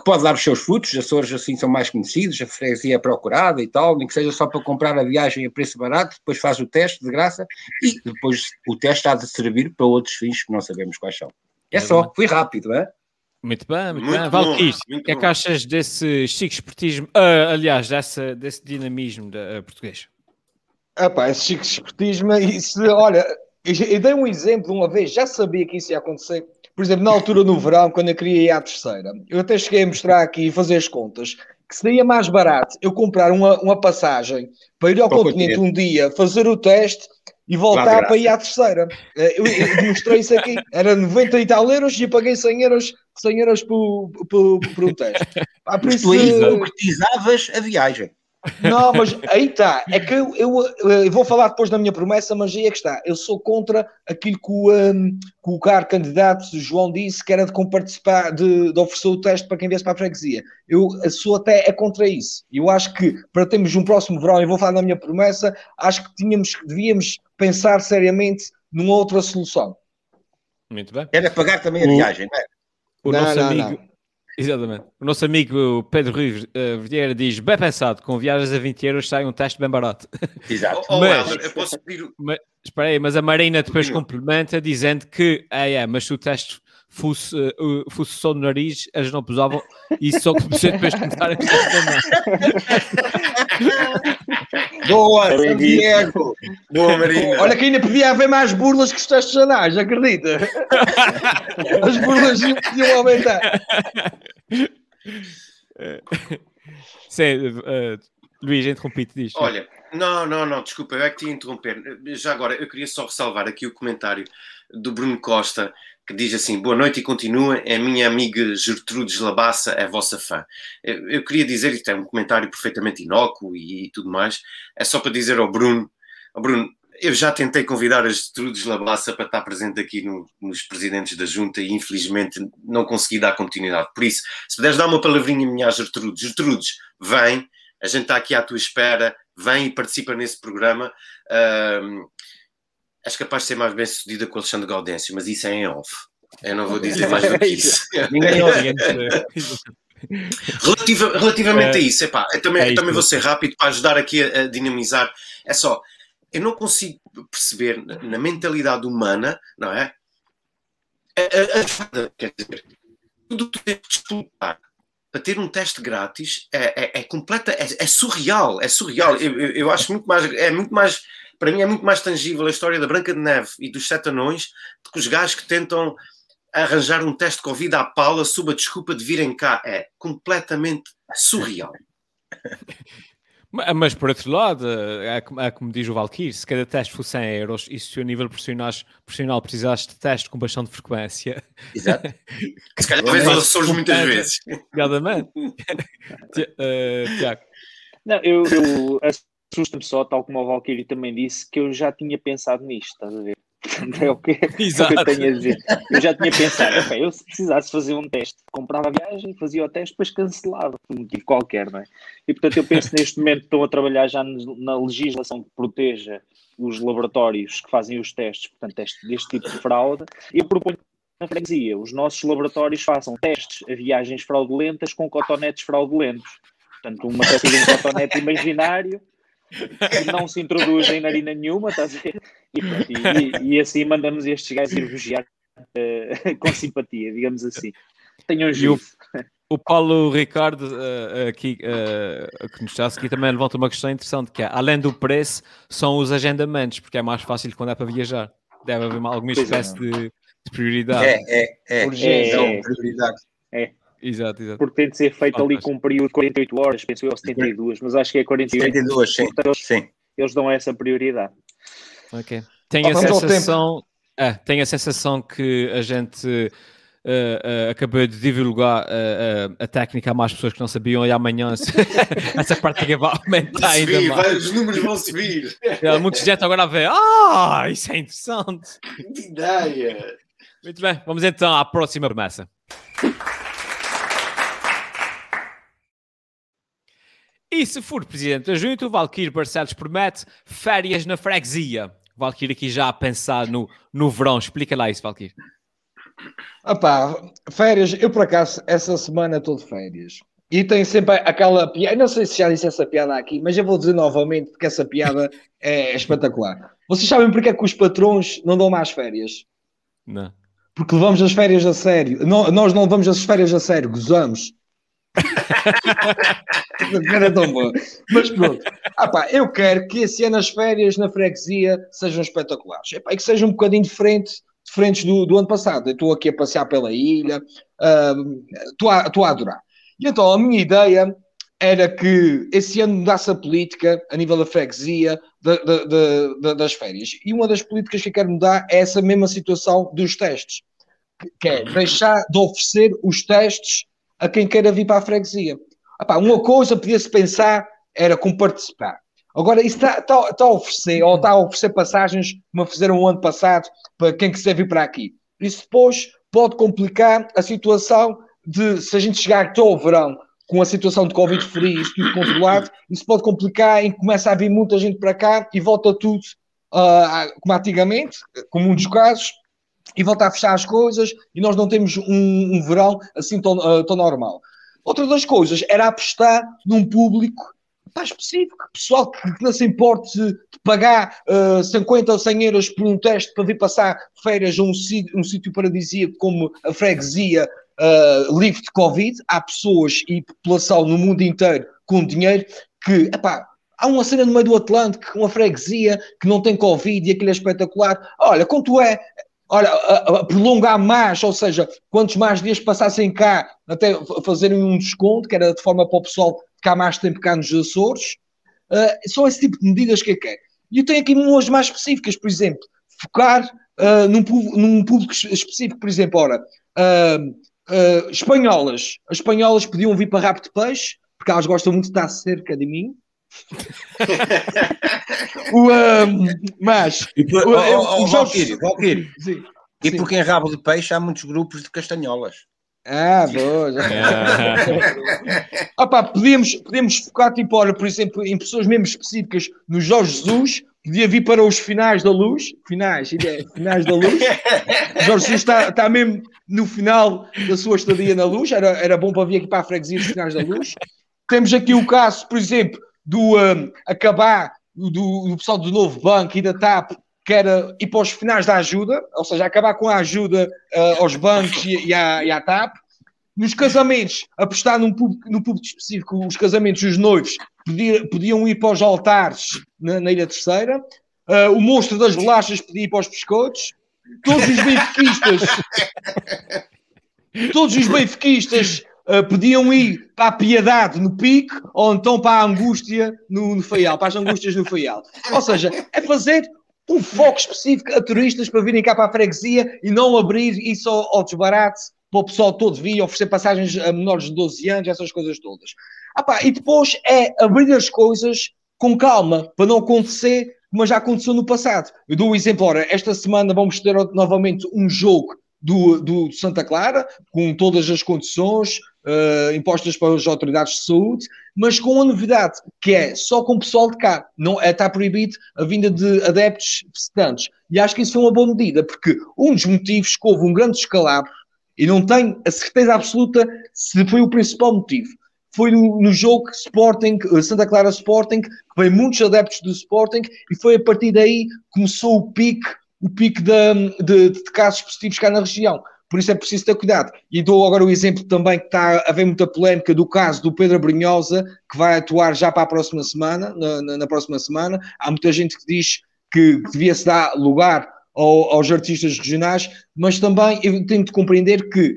Speaker 7: que pode dar os seus frutos, as Açores assim são mais conhecidos, a freguesia é procurada e tal, nem que seja só para comprar a viagem a preço barato, depois faz o teste de graça e depois o teste há de servir para outros fins que não sabemos quais são. É, é só, fui rápido, é?
Speaker 1: Muito bem, muito, muito bem. Valquis, o que é que achas desse chique esportismo, uh, aliás, dessa, desse dinamismo de, uh, português?
Speaker 4: Ah pá, esse chique esportismo, isso, olha, eu, eu dei um exemplo uma vez, já sabia que isso ia acontecer, por exemplo, na altura no verão, quando eu queria ir à terceira, eu até cheguei a mostrar aqui e fazer as contas, que seria mais barato eu comprar uma, uma passagem para ir ao continente, continente um dia, fazer o teste e voltar para ir à terceira. Eh, eu, eu mostrei isso aqui, era 90 e tal euros e eu paguei 100 euros, 100 euros (laughs) por, por, por um teste.
Speaker 7: Ah, por isso, tu aí concretizavas a viagem.
Speaker 4: Não, mas aí está. É que eu, eu, eu, vou falar depois da minha promessa, mas aí é que está. Eu sou contra aquilo que o, um, que o caro candidato João disse, que era de participar, de, de, oferecer o teste para quem viesse para a freguesia. Eu sou até é contra isso. Eu acho que para termos um próximo verão, e vou falar da minha promessa, acho que tínhamos, devíamos pensar seriamente numa outra solução.
Speaker 1: Muito bem.
Speaker 7: Era pagar também a viagem, não é?
Speaker 1: O não, nosso não, amigo. Não. Exatamente. O nosso amigo Pedro Rios uh, Vieira diz: bem pensado, com viagens a 20 euros sai um teste bem barato. (laughs)
Speaker 7: Exato.
Speaker 3: Oh, oh, mas, eu posso pedir.
Speaker 1: Mas, espera aí, mas a Marina depois complementa dizendo que, ah, é, mas se o teste fosse, uh, fosse só no nariz, eles não posavam e só que você depois começar a
Speaker 7: Boa, Diego!
Speaker 3: Boa, Marina!
Speaker 4: Olha que ainda podia haver mais burlas que os testes anais, acredita? As burlas podiam aumentar.
Speaker 1: Sim, uh, Luís, interrompi-te disto.
Speaker 3: Olha, não, não, não, desculpa, eu é que te ia interromper. Já agora, eu queria só ressalvar aqui o comentário do Bruno Costa, que diz assim: Boa noite e continua. É minha amiga Gertrudes Labassa, é vossa fã. Eu, eu queria dizer, isto é um comentário perfeitamente inócuo e, e, tudo mais, é só para dizer ao Bruno: ao Bruno, eu já tentei convidar a Gertrudes Labassa para estar presente aqui no, nos presidentes da junta e infelizmente não consegui dar continuidade. Por isso, se puderes dar uma palavrinha minha à Gertrudes, Gertrudes, vem, a gente está aqui à tua espera, vem e participa nesse programa. Uh, és capaz de ser mais bem sucedida com o Alexandre Gaudêncio, mas isso é em off. Eu não vou dizer mais do que isso. (laughs) Ninguém ouve. (laughs) Relativa, relativamente é, a isso, epá, eu também, é eu também vou ser rápido para ajudar aqui a, a, dinamizar. É só, eu não consigo perceber na, na mentalidade humana, não é? A, a, quer dizer, tudo tu tens de disputar para ter um teste grátis é, é, é completa, é, é, surreal, é surreal. Eu, eu, eu, acho muito mais, é muito mais para mim é muito mais tangível a história da Branca de Neve e dos Sete Anões do que os gajos que tentam arranjar um teste de Covid à pala sob a desculpa de virem cá. É completamente surreal. (laughs)
Speaker 1: Mas, por outro lado, é, é como diz o Valkyrie, se cada teste fosse 100 euros e se o nível profissional, profissional precisasse de teste com bastante frequência...
Speaker 3: Exato. (laughs) se calhar talvez nós Açores muitas vezes.
Speaker 1: Obrigadamente. uh, (laughs) Tiago.
Speaker 6: Não, eu, eu assusta-me só, tal como o Valkyrie também disse, que eu já tinha pensado nisto, estás a ver? É o que, é o que eu (laughs) tenho a dizer. Eu já tinha pensado, okay, eu se precisasse fazer um teste, comprava a viagem, fazia o teste, depois cancelava, por um motivo qualquer, não é? E portanto eu penso neste momento estão a trabalhar já na legislação que proteja os laboratórios que fazem os testes, portanto, deste tipo de fraude. Eu proponho na freguesia, os nossos laboratórios façam testes a viagens fraudulentas com cotonetes fraudulentos. Portanto, uma espécie de um cotonete imaginário (laughs) não se introduzem em narina nenhuma, estás a ver? E, e, e, assim mandamos estes gajos ir vigiar uh, (laughs) com simpatia, digamos assim. Tenham juízo.
Speaker 1: O Paulo Ricardo, uh, aqui, uh, que nos está a seguir, também levanta uma questão interessante, que é, além do preço, são os agendamentos, porque é mais fácil quando é para viajar. Deve haver alguma espécie de, de, prioridade.
Speaker 7: É, é, é. Urgência. É, prioridade.
Speaker 6: É.
Speaker 1: Exato, exato.
Speaker 6: Porque tem de ser feito ali
Speaker 1: Fantástico.
Speaker 6: com um período de 48 horas, penso eu, ou 72, mas acho que é 48.
Speaker 7: 72, sim.
Speaker 6: Portanto, eles,
Speaker 7: sim.
Speaker 6: eles dão essa prioridade.
Speaker 1: Ok. Tenho a
Speaker 4: Vamos ao
Speaker 1: sensação. É, tenho a sensação que a gente eh, eh, acabou de divulgar eh, eh, a técnica a mais pessoas que não sabiam e amanhã (laughs) essa prática vai aumentar ainda
Speaker 3: Subir,
Speaker 1: mais.
Speaker 3: vai, os números vão subir. (laughs)
Speaker 1: É, Muita gente agora a ver. Ah, isso é interessante.
Speaker 3: Que ideia!
Speaker 1: Muito bem, vamos então à próxima promessa. E se for presidente da junta, o Valkyrie Barcelos promete férias na freguesia. O Valkyrie aqui já a pensar no, no verão. Explica lá isso, Valkyrie.
Speaker 4: Epá, férias, eu por acaso, essa semana estou de férias. E tem sempre aquela piada, não sei se já disse essa piada aqui, mas eu vou dizer novamente porque essa piada (laughs) é espetacular. Vocês sabem porque é que os patrões não dão mais férias?
Speaker 1: Não.
Speaker 4: Porque levamos as férias a sério. Nó- nós não levamos as férias a sério, gozamos. (laughs) Piada é tão boa. Mas pronto. Ah pá, eu quero que esse ano as férias na freguesia sejam espetaculares. E que sejam um bocadinho diferente, diferentes do, do ano passado. Eu estou aqui a passear pela ilha, ah, estou a, a adorar. E então a minha ideia era que esse ano mudasse a política a nível da freguesia da- da- da- das férias. E uma das políticas que eu quero mudar é essa mesma situação dos testes, que é deixar de oferecer os testes a quem queira vir para a freguesia. Epá, uma coisa podia-se pensar era com participar. Agora, isso está, está- está a oferecer, ou está a oferecer passagens como fizeram o ano passado para quem quiser vir para aqui. Isso depois pode complicar a situação de, se a gente chegar até ao verão com a situação de Covid e isso tudo controlado, isso pode complicar que começa a vir muita gente para cá e volta tudo ah, como antigamente, como um dos casos, e volta a fechar as coisas e nós não temos um, um verão assim tão, ah, tão normal. Outra das coisas era apostar num público pá, específico, pessoal que, que não se importe de pagar ah, 50 ou 100 euros por um teste para vir passar férias a um, um sítio paradisíaco como a freguesia ah, livre de Covid. Há pessoas e população no mundo inteiro com dinheiro que, há uma cena no meio do Atlântico, uma freguesia que não tem Covid e aquilo é espetacular. Olha, quanto é? Olha, prolongar mais, ou seja, quantos mais dias passassem cá, até fa- fazerem um desconto, que era de forma para o pessoal ficar mais tempo cá nos Açores. Ah, são esse tipo de medidas que eu quero. E eu tenho aqui umas mais específicas, por exemplo, focar ah, num, num público es- específico, por exemplo, ora, ah, espanholas. As espanholas podiam vir para Rabo de Peixe, porque elas gostam muito de estar cerca de mim. (laughs) o, ah, mas
Speaker 7: E por,
Speaker 4: o-
Speaker 7: oh, oh, oh.
Speaker 4: Sim,
Speaker 7: E
Speaker 4: sim.
Speaker 7: porque em rabo de peixe há muitos grupos de castanholas.
Speaker 4: Ah, boa. já- (laughs) Ah pá, podíamos, podíamos focar, tipo, olha, por exemplo, em pessoas mesmo específicas no Jorge Jesus, podia vir para os finais da luz, finais, ideia, finais da luz. Jorge Jesus está, está mesmo no final da sua estadia na luz, era, era bom para vir aqui para a freguesia dos finais da luz. Temos aqui o caso, por exemplo, do um, acabar do, do pessoal do novo banco e da TAP, que era ir para os finais da ajuda, ou seja, acabar com a ajuda ah, aos bancos e, e, à, e à TAP. Nos casamentos, apostar num público, no público específico, os casamentos, os noivos podia- podiam ir para os altares na, na Ilha Terceira. Ah, o monstro das bolachas podia ir para os biscoitos. Todos os benfiquistas, (laughs) todos os benfiquistas ah, podiam ir para a piedade no pique ou então para a angústia no, no Faial, para as angústias no Faial. Ou seja, é fazer um foco específico a turistas para virem cá para a freguesia e não abrir isso ao, ao desbarate para o pessoal todo vir oferecer passagens a menores de 12 anos, essas coisas todas. Ah pá, e depois é abrir as coisas com calma, para não acontecer como já aconteceu no passado. Eu dou um exemplo, ora, esta semana vamos ter novamente um jogo do, do Santa Clara, com todas as condições eh, impostas pelas autoridades de saúde, mas com uma novidade, que é só com o pessoal de cá. Não, é, está proibido a vinda de adeptos visitantes. E acho que isso foi uma boa medida, porque um dos motivos que houve um grande descalabro, e não tenho a certeza absoluta se foi o principal motivo, foi no, no jogo Sporting, eh, Santa Clara Sporting, que veio muitos adeptos do Sporting, e foi a partir daí que começou o pique, o pique de, de, de casos positivos cá na região. Por isso é preciso ter cuidado. E dou agora o exemplo também que está a haver muita polémica do caso do Pedro Brunhosa, que vai atuar já para a próxima semana, na, na, na próxima semana. Há muita gente que diz que, devia-se dar lugar ao, aos artistas regionais, mas também eu tenho de compreender que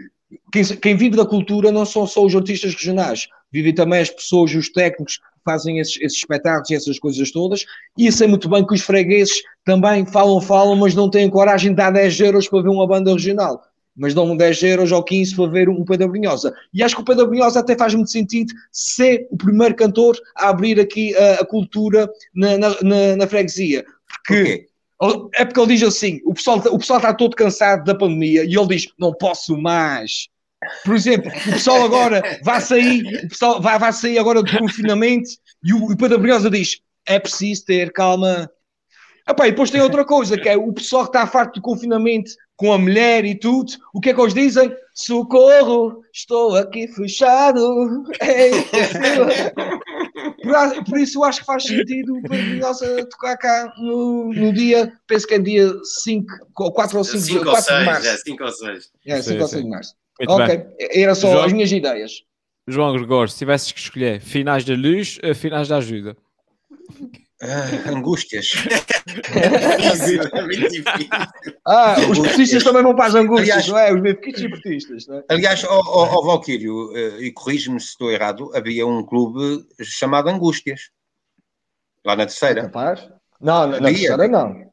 Speaker 4: quem, quem vive da cultura não são só os artistas regionais, vivem também as pessoas, os técnicos que fazem esses, esses espetáculos e essas coisas todas. E sei muito bem que os fregueses também falam, falam, mas não têm coragem de dar 10 euros para ver uma banda regional. Mas dão 10 euros ou 15 para ver um Pedro Brunhosa. E acho que o Pedro Brunhosa até faz muito sentido ser o primeiro cantor a abrir aqui a, a cultura na, na, na, na freguesia. Porque é porque ele diz assim: o pessoal, o pessoal está todo cansado da pandemia e ele diz: não posso mais. Por exemplo, o pessoal agora vai sair, o pessoal vai, vai sair agora do confinamento e o, o Pedro Brunhosa diz: é preciso ter calma. Epá, e depois tem outra coisa, que é o pessoal que está farto do confinamento com a mulher e tudo, o que é que eles dizem? Socorro, estou aqui fechado. Ei, por, por, isso eu acho que faz sentido o Nossa tocar cá no, no, dia, penso que é dia 5, 4 ou 5,
Speaker 3: 5 ou 6, de março. É 5 ou 6.
Speaker 4: É, 5 ou 6 de março. Muito ok, bem. era só João, as minhas ideias.
Speaker 1: João Gregor, se tivesses que escolher finais da luz, finais da ajuda.
Speaker 7: Ah, angústias.
Speaker 4: ah, os portistas também vão para as angústias, aliás, não é? Os benfiquistas e portistas, não é?
Speaker 7: Aliás, ó oh, oh, Valquírio, eh, e corrige-me se estou errado, havia um clube chamado Angústias, lá na terceira.
Speaker 4: Capaz? Não, na, na terceira não.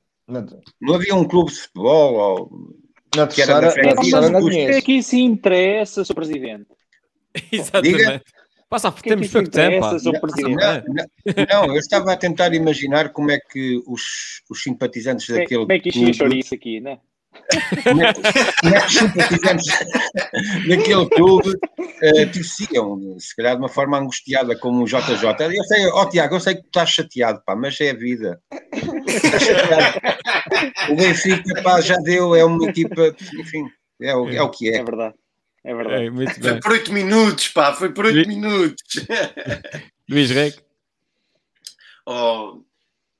Speaker 7: Não havia um clube de futebol ou...
Speaker 4: Na terceira, na terceira não conheço.
Speaker 6: O que é que isso interessa, Sr. Presidente? (laughs)
Speaker 1: Exatamente. Diga. Passa, que temos pouco tempo.
Speaker 7: Não, não, não, eu estava a tentar imaginar como é que os, os simpatizantes
Speaker 6: como
Speaker 7: daquele.
Speaker 6: Como é que isto isso aqui, né?
Speaker 7: Como é, como é que os simpatizantes daquele clube uh, torciam, se calhar de uma forma angustiada, como o JJ. Eu sei, ó oh, Tiago, eu sei que estás chateado, pá, mas é a vida. O Benfica, pá, já deu, é uma equipa, enfim, é o, é o que é.
Speaker 6: É verdade. É verdade.
Speaker 3: É, foi por 8 minutos, pá, foi por 8 minutos. (laughs)
Speaker 1: Luís Reg.
Speaker 3: Oh,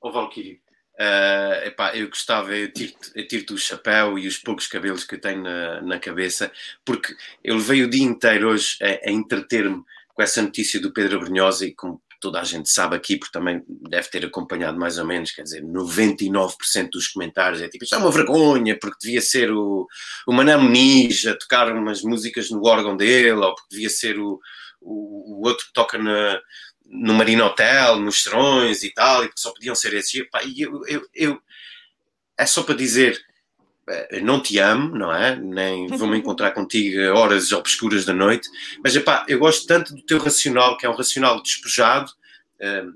Speaker 3: oh Valkyrie, uh, epá, eu gostava, eu tiro-te tiro o chapéu e os poucos cabelos que eu tenho na, na cabeça, porque eu levei o dia inteiro hoje a, a entreter-me com essa notícia do Pedro Brunhosa e com toda a gente sabe aqui, porque também deve ter acompanhado mais ou menos, quer dizer, 99% dos comentários é tipo, isto é uma vergonha, porque devia ser o, o Muniz a tocar umas músicas no órgão dele, ou porque devia ser o, o, o outro que toca na, no Marino Hotel, nos Serões e tal, e que só podiam ser esses. E, pá, eu, eu, eu, é só para dizer, não te amo, não é? Nem vou-me encontrar contigo a horas obscuras da noite, mas epá, eu gosto tanto do teu racional, que é um racional despejado uh,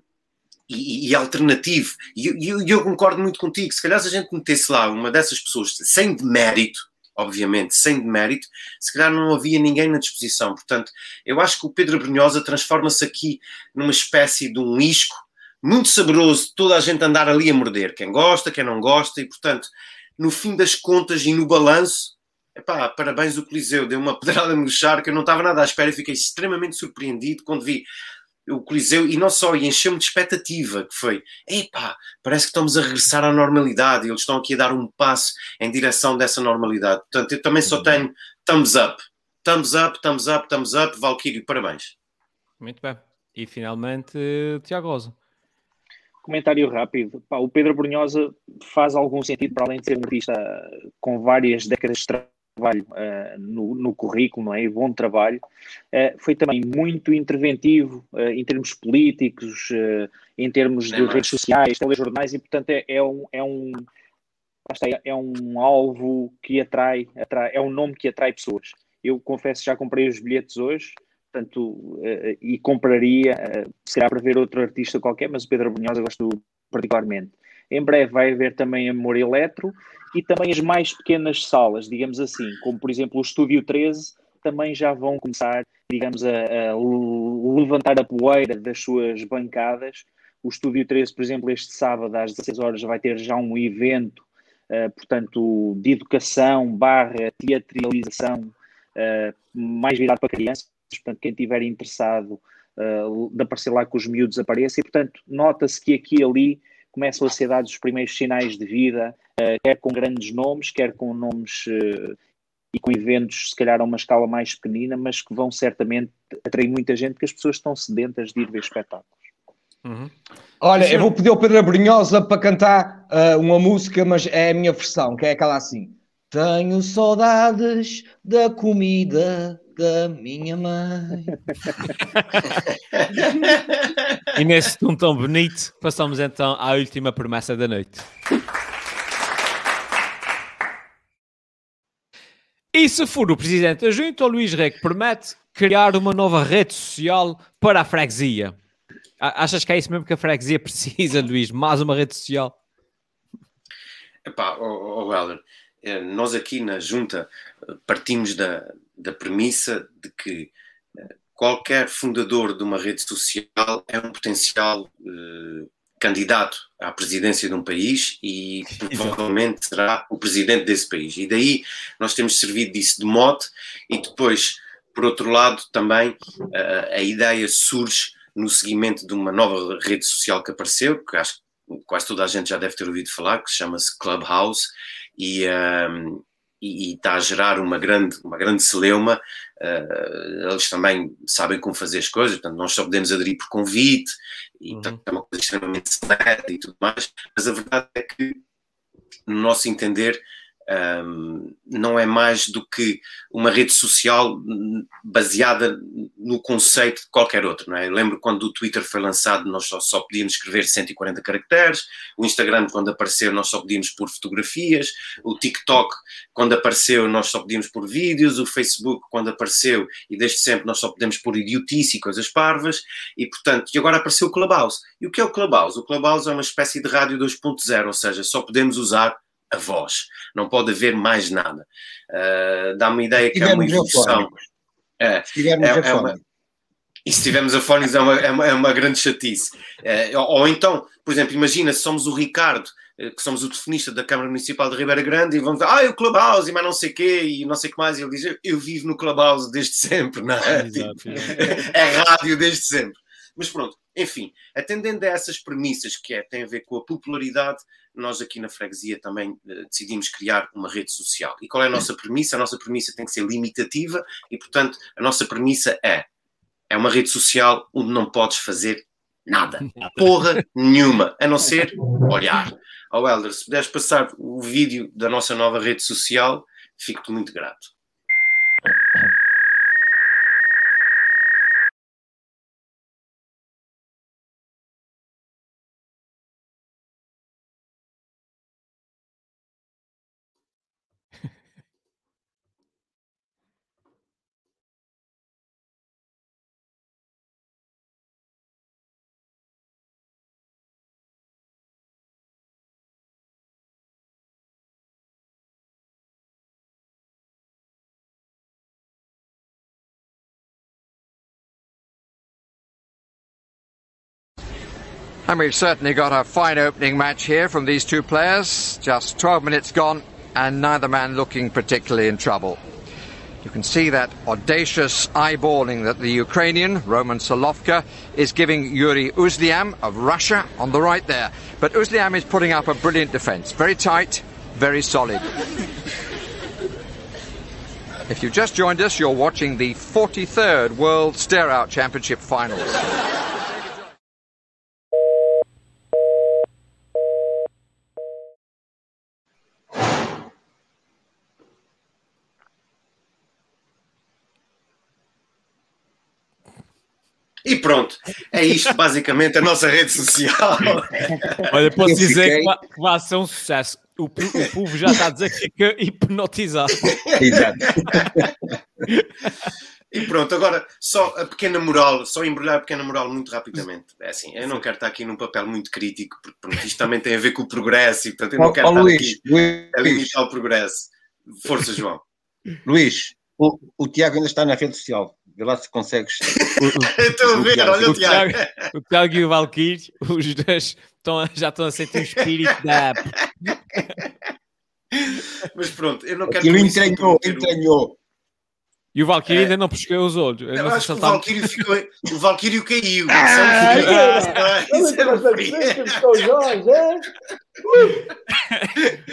Speaker 3: e, e, alternativo. E eu, eu, concordo muito contigo. Se calhar se a gente metesse lá uma dessas pessoas sem demérito, obviamente, sem demérito, se calhar não havia ninguém na disposição. Portanto, eu acho que o Pedro Brunhosa transforma-se aqui numa espécie de um isco muito saboroso, toda a gente andar ali a morder, quem gosta, quem não gosta, e portanto no fim das contas e no balanço, epá, parabéns o Coliseu, deu uma pedrada no char que eu não estava nada à espera e fiquei extremamente surpreendido quando vi o Coliseu, e não só, e encheu-me de expectativa, que foi, epá, parece que estamos a regressar à normalidade, e eles estão aqui a dar um passo em direção dessa normalidade. Portanto, eu também só tenho thumbs up. Thumbs up, thumbs up, thumbs up, Valkyrie, parabéns.
Speaker 1: Muito bem. E finalmente, Tiago Rosa.
Speaker 6: Comentário rápido. Pá, o Pedro Brunhosa faz algum sentido, para além de ser um artista com várias décadas de trabalho uh, no, no, currículo, não é? E bom trabalho. Uh, foi também muito interventivo uh, em termos políticos, em termos de redes sociais, telejornais, e portanto é, é um. É um é um alvo que atrai, atrai, é um nome que atrai pessoas. Eu confesso já comprei os bilhetes hoje, portanto, uh, e compraria, uh, se calhar para ver outro artista qualquer, mas o Pedro Brunhosa gosto particularmente. Em breve vai haver também a Memória Eletro e também as mais pequenas salas, digamos assim, como por exemplo o Estúdio 13, também já vão começar, digamos, a, a levantar a poeira das suas bancadas. O Estúdio 13, por exemplo, este sábado às 16 horas vai ter já um evento, uh, portanto, de educação barra teatralização uh, mais virado para crianças portanto, quem estiver interessado uh, de aparecer lá com os miúdos apareça, e portanto, nota-se que aqui e ali começam a ser dados os primeiros sinais de vida, uh, quer com grandes nomes, quer com nomes uh, e com eventos, se calhar a uma escala mais pequenina, mas que vão certamente atrair muita gente, porque as pessoas estão sedentas de ir ver espetáculos.
Speaker 4: Uhum. Olha, eu vou pedir ao Pedro Brunhosa para cantar uh, uma música, mas é a minha versão, que é aquela assim. Tenho saudades da comida da minha mãe. (laughs)
Speaker 1: E nesse tom tão bonito, passamos então à última promessa da noite. E se for o presidente da junta, o Luís que promete criar uma nova rede social para a freguesia. Achas que é isso mesmo que a freguesia (laughs) precisa, Luís? Mais uma rede social?
Speaker 3: Epá, oh, oh, Helder, eh, nós aqui na Junta partimos da, da premissa de que eh, qualquer fundador de uma rede social é um potencial eh, candidato à presidência de um país e provavelmente será o presidente desse país. E daí nós temos servido disso de mote e depois, por outro lado, também eh, a ideia surge no seguimento de uma nova rede social que apareceu, que acho que quase toda a gente já deve ter ouvido falar, que chama-se Clubhouse e, um, e, e está a gerar uma grande, uma grande celeuma. Uh, eles também sabem como fazer as coisas, portanto, nós só podemos aderir por convite, e
Speaker 1: Uhum.
Speaker 3: portanto, é uma coisa extremamente secreta e tudo mais, mas a verdade é que, no nosso entender, um, não é mais do que uma rede social baseada no conceito de qualquer outro. Não é? Eu lembro quando o Twitter foi lançado, nós só, só podíamos escrever 140 caracteres, o Instagram, quando apareceu, nós só podíamos pôr fotografias, o TikTok, quando apareceu, nós só podíamos pôr vídeos, o Facebook, quando apareceu, e desde sempre, nós só podemos pôr idiotice e coisas parvas, e portanto, e agora apareceu o Clubhouse. E o que é o Clubhouse? O Clubhouse é uma espécie de rádio 2.0, ou seja, só podemos usar a voz, não pode haver mais nada. Uh, Dá-me a ideia que é uma evolução. É,
Speaker 7: Se tivermos
Speaker 3: É- é uma- e se tivermos afónicos é uma, é uma, é uma grande chatice. Eh, ou, ou então, por exemplo, imagina se somos o Ricardo, eh, que somos o telefonista da Câmara Municipal de Ribeira Grande, e vamos dizer, ah, é o Clubhouse, e mais não sei o quê, e não sei o que mais, e ele diz, eu, eu vivo no Clubhouse desde sempre, não é?
Speaker 1: Exato,
Speaker 3: Tipo, é (laughs) rádio desde sempre. Mas pronto, enfim, atendendo a essas premissas que é, tem a ver com a popularidade, nós aqui na freguesia também eh, decidimos criar uma rede social. E qual é a nossa premissa? A nossa premissa tem que ser limitativa e, portanto, a nossa premissa é é uma rede social onde não podes fazer nada. Porra nenhuma, a não ser olhar. Ó Helder, se puderes passar o vídeo da nossa nova rede social, fico-te muito grato.
Speaker 9: And we've certainly got a fine opening match here from these two players. Just 12 minutes gone, and neither man looking particularly in trouble. You can see that audacious eyeballing that the Ukrainian, Roman Solovka, is giving Yuri Uzliam of Russia on the right there. But Uzliam is putting up a brilliant defence. Very tight, very solid. If you've just joined us, you're watching the 43rd World Stare Out Championship Finals.
Speaker 3: E pronto, é isto basicamente a nossa rede social.
Speaker 1: Olha, posso
Speaker 7: Eu
Speaker 1: dizer
Speaker 7: fiquei-
Speaker 1: que vai, ser um sucesso. O, o povo já está a dizer que fica hipnotizado.
Speaker 7: Exato.
Speaker 3: E pronto, agora só a pequena moral, só embrulhar a pequena moral muito rapidamente. É assim, eu não quero estar aqui num papel muito crítico, porque pronto, isto também tem a ver com o progresso e portanto eu não quero
Speaker 7: ó,
Speaker 3: estar
Speaker 7: Luís,
Speaker 3: aqui
Speaker 7: Luís,
Speaker 3: a limitar o progresso. Força, João.
Speaker 7: Luís, o, o Tiago ainda está na rede social. Vê lá se consegues. (laughs)
Speaker 3: Estou a ver, olha o
Speaker 1: O
Speaker 3: Tiago.
Speaker 1: O Tiago e o Valkyrie, os dois estão já estão a sentir o espírito da app.
Speaker 3: Mas pronto, eu não quero isso
Speaker 7: entranhou,
Speaker 3: o-
Speaker 7: entranhou.
Speaker 1: E o Valkyrie
Speaker 3: É.
Speaker 1: ainda não pescou os olhos. Eu
Speaker 3: acho que
Speaker 1: ele
Speaker 3: o
Speaker 1: está-
Speaker 3: Valkyrio ficou. O Valkyrio caiu.
Speaker 4: Ah,
Speaker 3: Isso é
Speaker 4: é.
Speaker 3: Isso (laughs) é.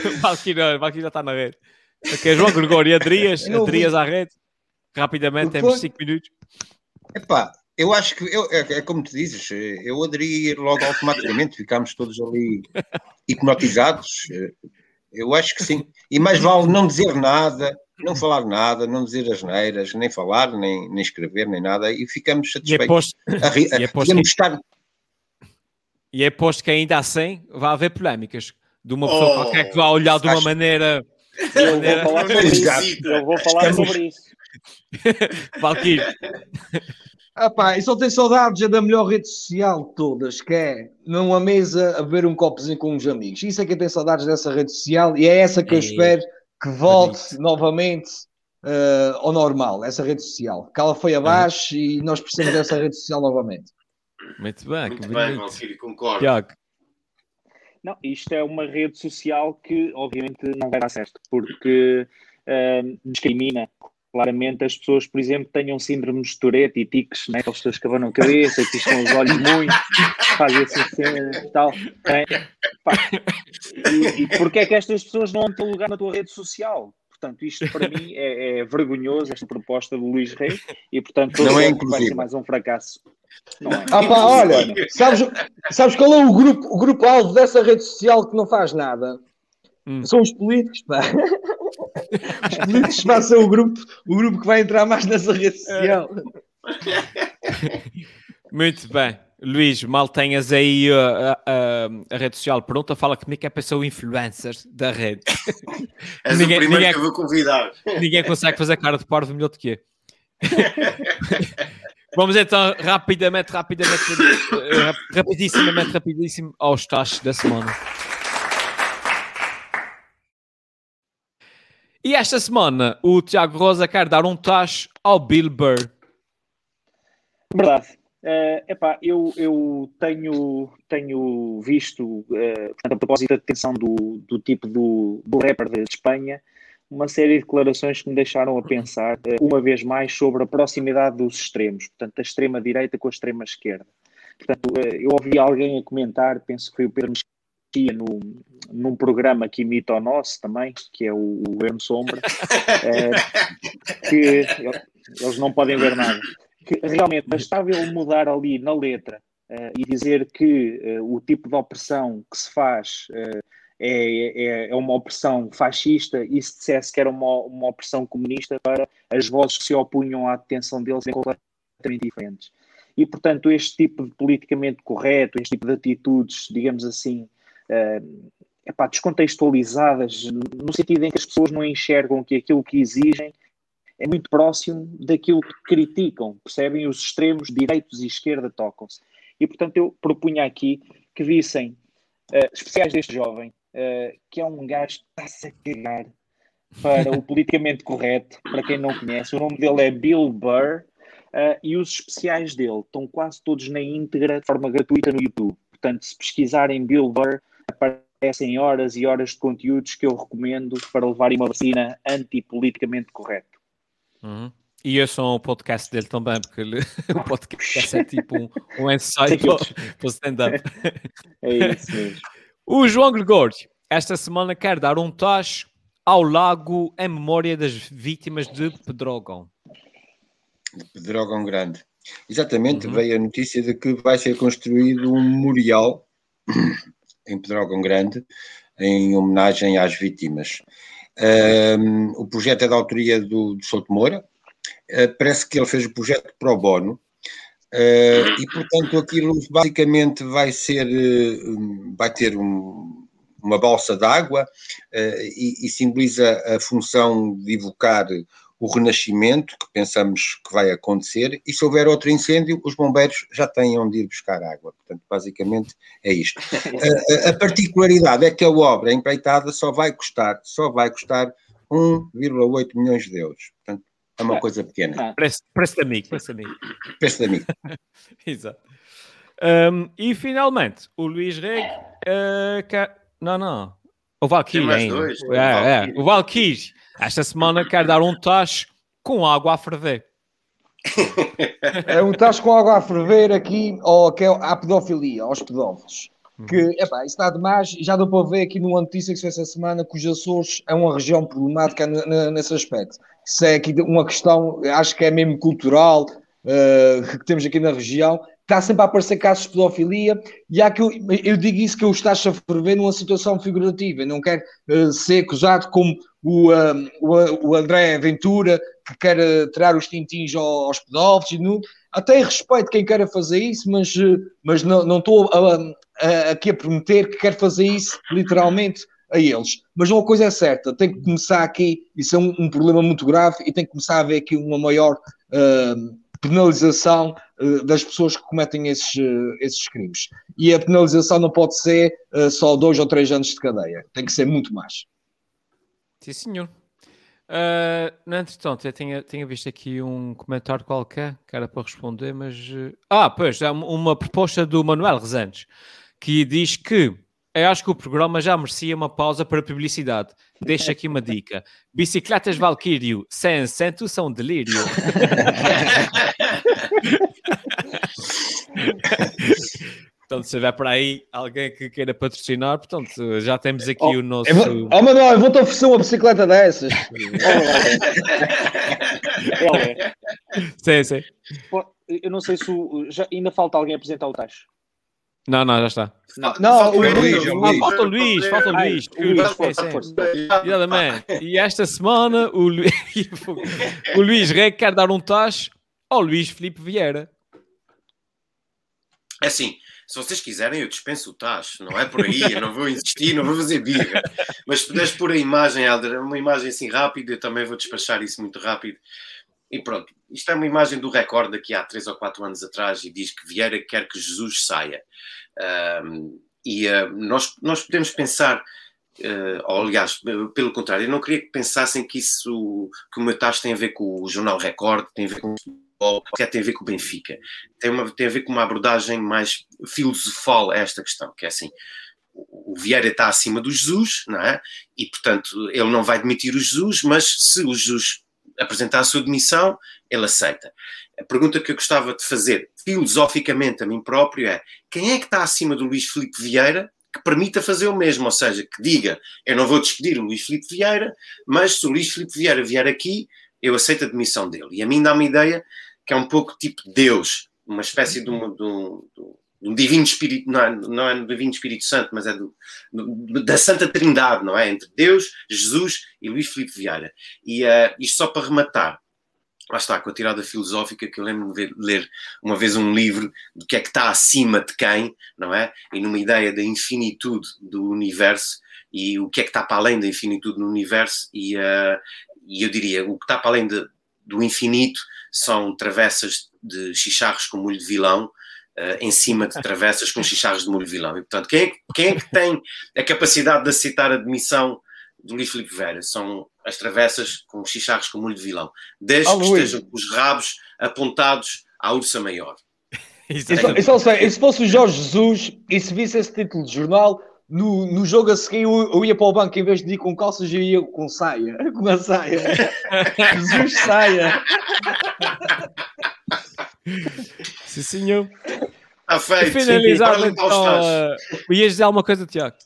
Speaker 1: O Valkyrie, o Valkyrie já está na rede. Ok, João Gregório, Adrias,
Speaker 7: não vi.
Speaker 1: Adrias à rede. Rapidamente, temos
Speaker 7: foi?
Speaker 1: 5 minutos.
Speaker 7: Epá, eu acho que eu, é, é como tu dizes, eh, eu aderi logo automaticamente, ficámos todos ali hipnotizados. eh, Eu acho que sim. E mais vale não dizer nada, não falar nada, não dizer as neiras, nem falar, nem, nem escrever, nem nada, e ficamos
Speaker 1: E
Speaker 7: satisfeitos. A
Speaker 1: e é
Speaker 7: a-
Speaker 1: posto
Speaker 7: podemos
Speaker 1: que-
Speaker 7: estar
Speaker 1: e que ainda assim vai haver polémicas de uma pessoa
Speaker 3: Oh,
Speaker 1: qualquer que vai olhar de uma
Speaker 7: acho-
Speaker 1: maneira.
Speaker 6: Eu vou falar sobre isso.
Speaker 7: Exato.
Speaker 6: Eu vou falar
Speaker 7: Estamos-
Speaker 6: sobre isso. (laughs)
Speaker 1: Valkyrie,
Speaker 4: Ah pá, eu só tenho saudades é da melhor rede social de todas, que é numa mesa a beber um copozinho com uns amigos. Isso é que eu tenho saudades dessa rede social e é essa que eu
Speaker 1: Ei,
Speaker 4: espero que volte novamente eh, ao normal, essa rede social. Que ela foi abaixo e nós precisamos dessa rede social novamente.
Speaker 1: muito bem,
Speaker 3: Muito bem. Valkyrie, concordo.
Speaker 1: Tiago,
Speaker 6: Não, isto é uma rede social que obviamente não vai dar certo, porque ahm, discrimina claramente as pessoas, por exemplo, tenham síndromes de Tourette e tiques, né? aquelas pessoas que abanam a cabeça, que piscam os olhos muito, fazem assim cena e tal. né? E, e porquê é que estas pessoas não têm lugar na tua rede social? Portanto, isto para mim é, é vergonhoso, esta proposta do Luís Rei, e portanto
Speaker 7: Não é
Speaker 6: que vai
Speaker 7: inclusivo.
Speaker 6: ser mais um fracasso. Não é?
Speaker 4: Ah pá, olha, sabes, sabes qual é o grupo, o grupo alvo dessa rede social que não faz nada?
Speaker 1: Hum.
Speaker 4: São os políticos, pá. Os políticos vão ser o grupo, o grupo que vai entrar mais nessa rede social.
Speaker 1: muito bem. Luís, mal tenhas aí uh, a, a- a rede social pronta, fala comigo que é para ser o influencer da rede.
Speaker 3: És
Speaker 1: Ninguém-
Speaker 3: o primeiro
Speaker 1: ninguém-
Speaker 3: que eu vou convidar.
Speaker 1: Ninguém consegue fazer cara de parvo melhor do que eu. (laughs) Vamos então rapidamente, rapidamente, eh, rap- rapidissimamente, rapidíssimo aos taxos da semana. E esta semana o Tiago Rosa quer dar um tacho ao Bill Burr.
Speaker 6: Verdade. Eh, epá, eu, eu tenho, tenho visto, eh, portanto, a propósito da detenção do, do tipo do, do rapper de Espanha, uma série de declarações que me deixaram a pensar, eh, uma vez mais, sobre a proximidade dos extremos, portanto, da extrema-direita com a extrema-esquerda. Portanto, eu ouvi alguém a comentar, penso que foi o Pedro Mexia, no, num programa que imita o nosso também, que é o, o Sombra, (laughs) eh, que ele- eles não podem ver nada que realmente bastava ele mudar ali na letra eh, e dizer que eh, o tipo de opressão que se faz eh, é, é, é uma opressão fascista e se dissesse que era uma, uma opressão comunista para as vozes que se opunham à detenção deles serem completamente diferentes. E, portanto, este tipo de politicamente correto, este tipo de atitudes, digamos assim, eh, epá, descontextualizadas, no sentido em que as pessoas não enxergam que aquilo que exigem é muito próximo daquilo que criticam, percebem? Os extremos, direitos e esquerda tocam-se. E, portanto, eu propunha aqui que vissem uh, especiais deste jovem, uh, que é um gajo que está-se a cagar para o (laughs) politicamente correto, para quem não conhece. O nome dele é Bill Burr uh, e os especiais dele estão quase todos na íntegra, de forma gratuita no YouTube. Portanto, se pesquisarem Bill Burr, aparecem horas e horas de conteúdos que eu recomendo para levarem uma vacina antipoliticamente correto.
Speaker 1: Uhum. E eu sou o podcast dele também, porque ele, (laughs) o podcast é tipo um, um ensaio para, para stand-up. (laughs)
Speaker 6: É isso mesmo.
Speaker 1: O João Gregório, esta semana quer dar um tacho ao lago em memória das vítimas de Pedrógão.
Speaker 7: De Pedrógão Grande. Exatamente, uhum. veio a notícia de que vai ser construído um memorial em Pedrógão Grande em homenagem às vítimas. Um, o projeto é da autoria do, do Souto Moura, uh, parece que ele fez o projeto pro bono, uh, e portanto aquilo basicamente vai ser, uh, vai ter um, uma balsa d'água e, e, simboliza a função de evocar o renascimento que pensamos que vai acontecer, e se houver outro incêndio, os bombeiros já têm onde ir buscar água. Portanto, basicamente é isto. (laughs) a, a, particularidade é que a obra empreitada só vai custar, só vai custar 1,8 milhões de euros. Portanto, é uma coisa pequena.
Speaker 1: Preço, preço de amigo, preço de amigo.
Speaker 7: Preço de amigo. (laughs)
Speaker 1: Exato. Um, e finalmente, o Luís Reg uh, quer... Não, não. O Valkyrie ainda.
Speaker 3: Dois,
Speaker 1: é, é, o Valkyrie. Esta semana quer dar um tacho com água a ferver.
Speaker 4: É um tacho com água a ferver aqui ao, à pedofilia, aos pedófilos. Que, epá, isso está demais. Já deu para ver aqui numa notícia que se fez essa semana que os Açores é uma região problemática nesse aspecto. Isso é aqui uma questão, acho que é mesmo cultural, uh, que temos aqui na região. está sempre a aparecer casos de pedofilia, e há que eu, eu digo isso que eu estou a ferver numa situação figurativa, eu não quero uh, ser acusado como o, o, o, André Ventura, que quer uh, tirar os tintins aos pedófilos, não, até respeito quem queira fazer isso, mas, mas não, estou aqui a prometer que quer fazer isso literalmente a eles. Mas uma coisa é certa, tem que começar aqui, isso é um, um problema muito grave, e tem que começar a haver aqui uma maior uh, penalização uh, das pessoas que cometem esses, uh, esses crimes. E a penalização não pode ser só dois ou três anos de cadeia, tem que ser muito mais.
Speaker 1: Sim, senhor. Uh, no entretanto, eu tinha, tinha visto aqui um comentário qualquer que era para responder, mas. Ah, pois, é uma proposta do Manuel Rezantes que diz que eu acho que o programa já merecia uma pausa para publicidade. Deixa aqui uma dica: bicicletas Valkyrio sem assento são delírio. (laughs) portanto, se houver por aí alguém que queira patrocinar, portanto, já temos aqui oh, o nosso. Eu
Speaker 4: vou, oh, Manuel, eu vou-te oferecer uma bicicleta dessas. (laughs)
Speaker 1: sim, sim.
Speaker 6: Eu não sei se o, já, ainda falta alguém apresentar o tacho.
Speaker 1: Não, não, já está.
Speaker 4: Não, não o
Speaker 1: Luís, ah, falta o Luís, falta o Luís. Exatamente. E esta semana o, Lu... (laughs) o Luís Rei quer dar um tacho ao Luís Felipe Vieira.
Speaker 3: É assim, se vocês quiserem, eu dispenso o tacho, não é por aí, eu não vou insistir, não vou fazer birra. Mas se puderes pôr a imagem, Helder, uma imagem assim rápida, eu também vou despachar isso muito rápido. E pronto, isto é uma imagem do recorde daqui há 3 ou 4 anos atrás e diz que Vieira quer que Jesus saia. Um, e uh, nós, nós podemos pensar, uh, ou aliás, pelo contrário, eu não queria que pensassem que isso, que o meu tacho tem a ver com o Jornal Record, tem a ver com futebol, que tem a ver com o Benfica. Tem, uma, tem a ver com uma abordagem mais filosofal a esta questão, que é assim, o Vieira está acima do Jesus, não é? E, portanto, ele não vai demitir o Jesus, mas se o Jesus apresentar a sua demissão, ele aceita. A pergunta que eu gostava de fazer filosoficamente a mim próprio é: quem é que está acima do Luís Filipe Vieira que permita fazer o mesmo? Ou seja, que diga: eu não vou despedir o Luís Filipe Vieira, mas se o Luís Filipe Vieira vier aqui, eu aceito a demissão dele. E a mim dá uma ideia que é um pouco tipo Deus, uma espécie de, uma, de, um, de um divino espírito, não é, não é do divino Espírito Santo, mas é do, do, da Santa Trindade, não é? Entre Deus, Jesus e Luís Filipe Vieira. E uh, isto só para rematar, lá está, com a tirada filosófica que eu lembro de ler uma vez um livro do que é que está acima de quem, não é? E numa ideia da infinitude do universo e o que é que está para além da infinitude no universo e, uh, e eu diria, o que está para além de, do infinito são travessas de chicharros com molho de vilão, Uh, em cima de travessas com chicharros de molho vilão. E, portanto, quem é, quem é, que tem a capacidade de aceitar a demissão do Luís Filipe Vera? São as travessas com chicharros com molho de vilão, desde oh, que Luís. estejam com os rabos apontados à ursa maior.
Speaker 4: Eu só sei, se fosse o Jorge Jesus e se visse esse título de jornal, no, no jogo a seguir eu, eu, ia para o banco em vez de ir com calças, eu ia com saia. (laughs) Com a saia. (laughs) Jesus saia.
Speaker 1: Sim, senhor.
Speaker 3: Está feito.
Speaker 1: Finalizar, então, uh, ias dizer alguma coisa, Tiago?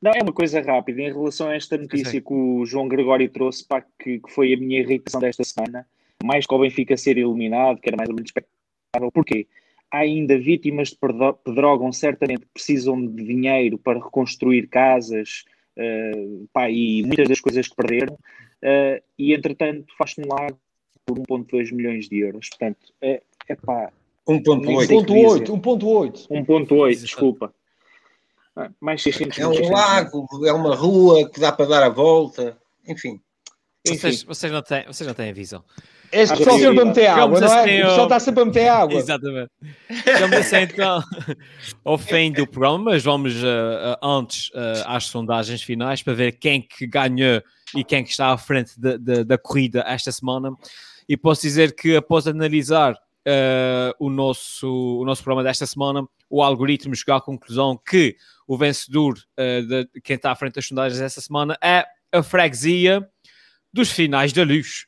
Speaker 6: Não, é uma coisa rápida. Em relação a esta notícia que o João Gregório trouxe, pá, que, que foi a minha irritação desta semana, mais que o Benfica ser eliminado, que era mais ou menos expectável. Porquê? Há ainda vítimas de pedrógão, certamente precisam de dinheiro para reconstruir casas uh, pá, e muitas das coisas que perderam, uh, e entretanto faz-se um lago por 1,2 milhões de euros. Portanto, é, é pá.
Speaker 4: 1,8. 1,8.
Speaker 6: 1,8, desculpa. Ah, mais 600
Speaker 7: É um lago, é uma rua que dá para dar a volta, enfim.
Speaker 1: Vocês, vocês, não, têm, vocês não têm a visão.
Speaker 4: Ah, pessoal sempre a meter água, não é? Assim, o pessoal está sempre a meter água.
Speaker 1: Exatamente. Vamos assim então ao fim do programa, mas vamos uh, uh, antes uh, às sondagens finais para ver quem que ganhou e quem que está à frente de, de, da corrida esta semana. E posso dizer que após analisar o, nosso, o nosso programa desta semana, o algoritmo chegou à conclusão que o vencedor de quem está à frente das sondagens esta semana é a freguesia dos finais da luz.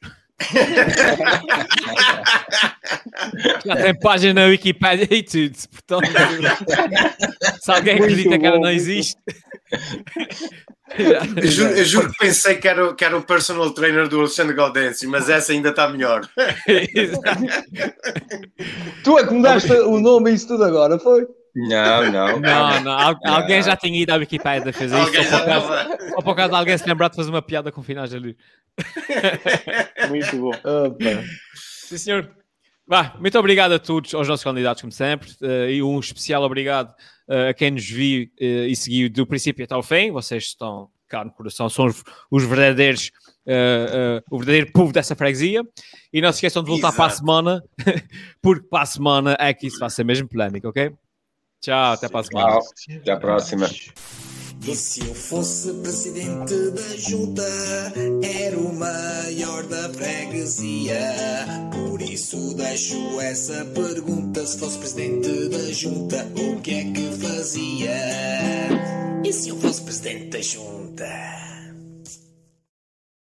Speaker 1: Já tem página na Wikipedia e tudo, portanto, se alguém acredita que ela não existe.
Speaker 3: Eu juro, eu juro que pensei que era, o- que era o personal trainer do Alexandre Gaudensi, mas essa ainda está melhor. (laughs)
Speaker 4: Tu é que mudaste o nome e isso tudo agora, foi?
Speaker 7: Não, não.
Speaker 1: Não, não, al- alguém já tinha ido à Wikipedia fazer isso, só por acaso, (laughs) só por acaso alguém se lembrar de fazer uma piada com finais ali. (laughs)
Speaker 6: Muito bom.
Speaker 4: Opa.
Speaker 1: Sim, senhor. Vá, muito obrigado a todos, aos nossos candidatos, como sempre, eh, e um especial obrigado eh, a quem nos viu eh, e seguiu do princípio até ao fim. Vocês estão cá no coração, são os, os verdadeiros, o verdadeiro povo dessa freguesia. E não se esqueçam de voltar para a
Speaker 3: Exato.
Speaker 1: semana, (laughs) porque para a semana é que isso vai ser mesmo polémico, ok? Tchau, até para a semana.
Speaker 7: Tchau. Até a próxima.
Speaker 2: E se eu fosse presidente da junta, era o maior da freguesia. Por isso deixo essa pergunta: se fosse presidente da junta, o que é que fazia? E se eu fosse presidente da junta?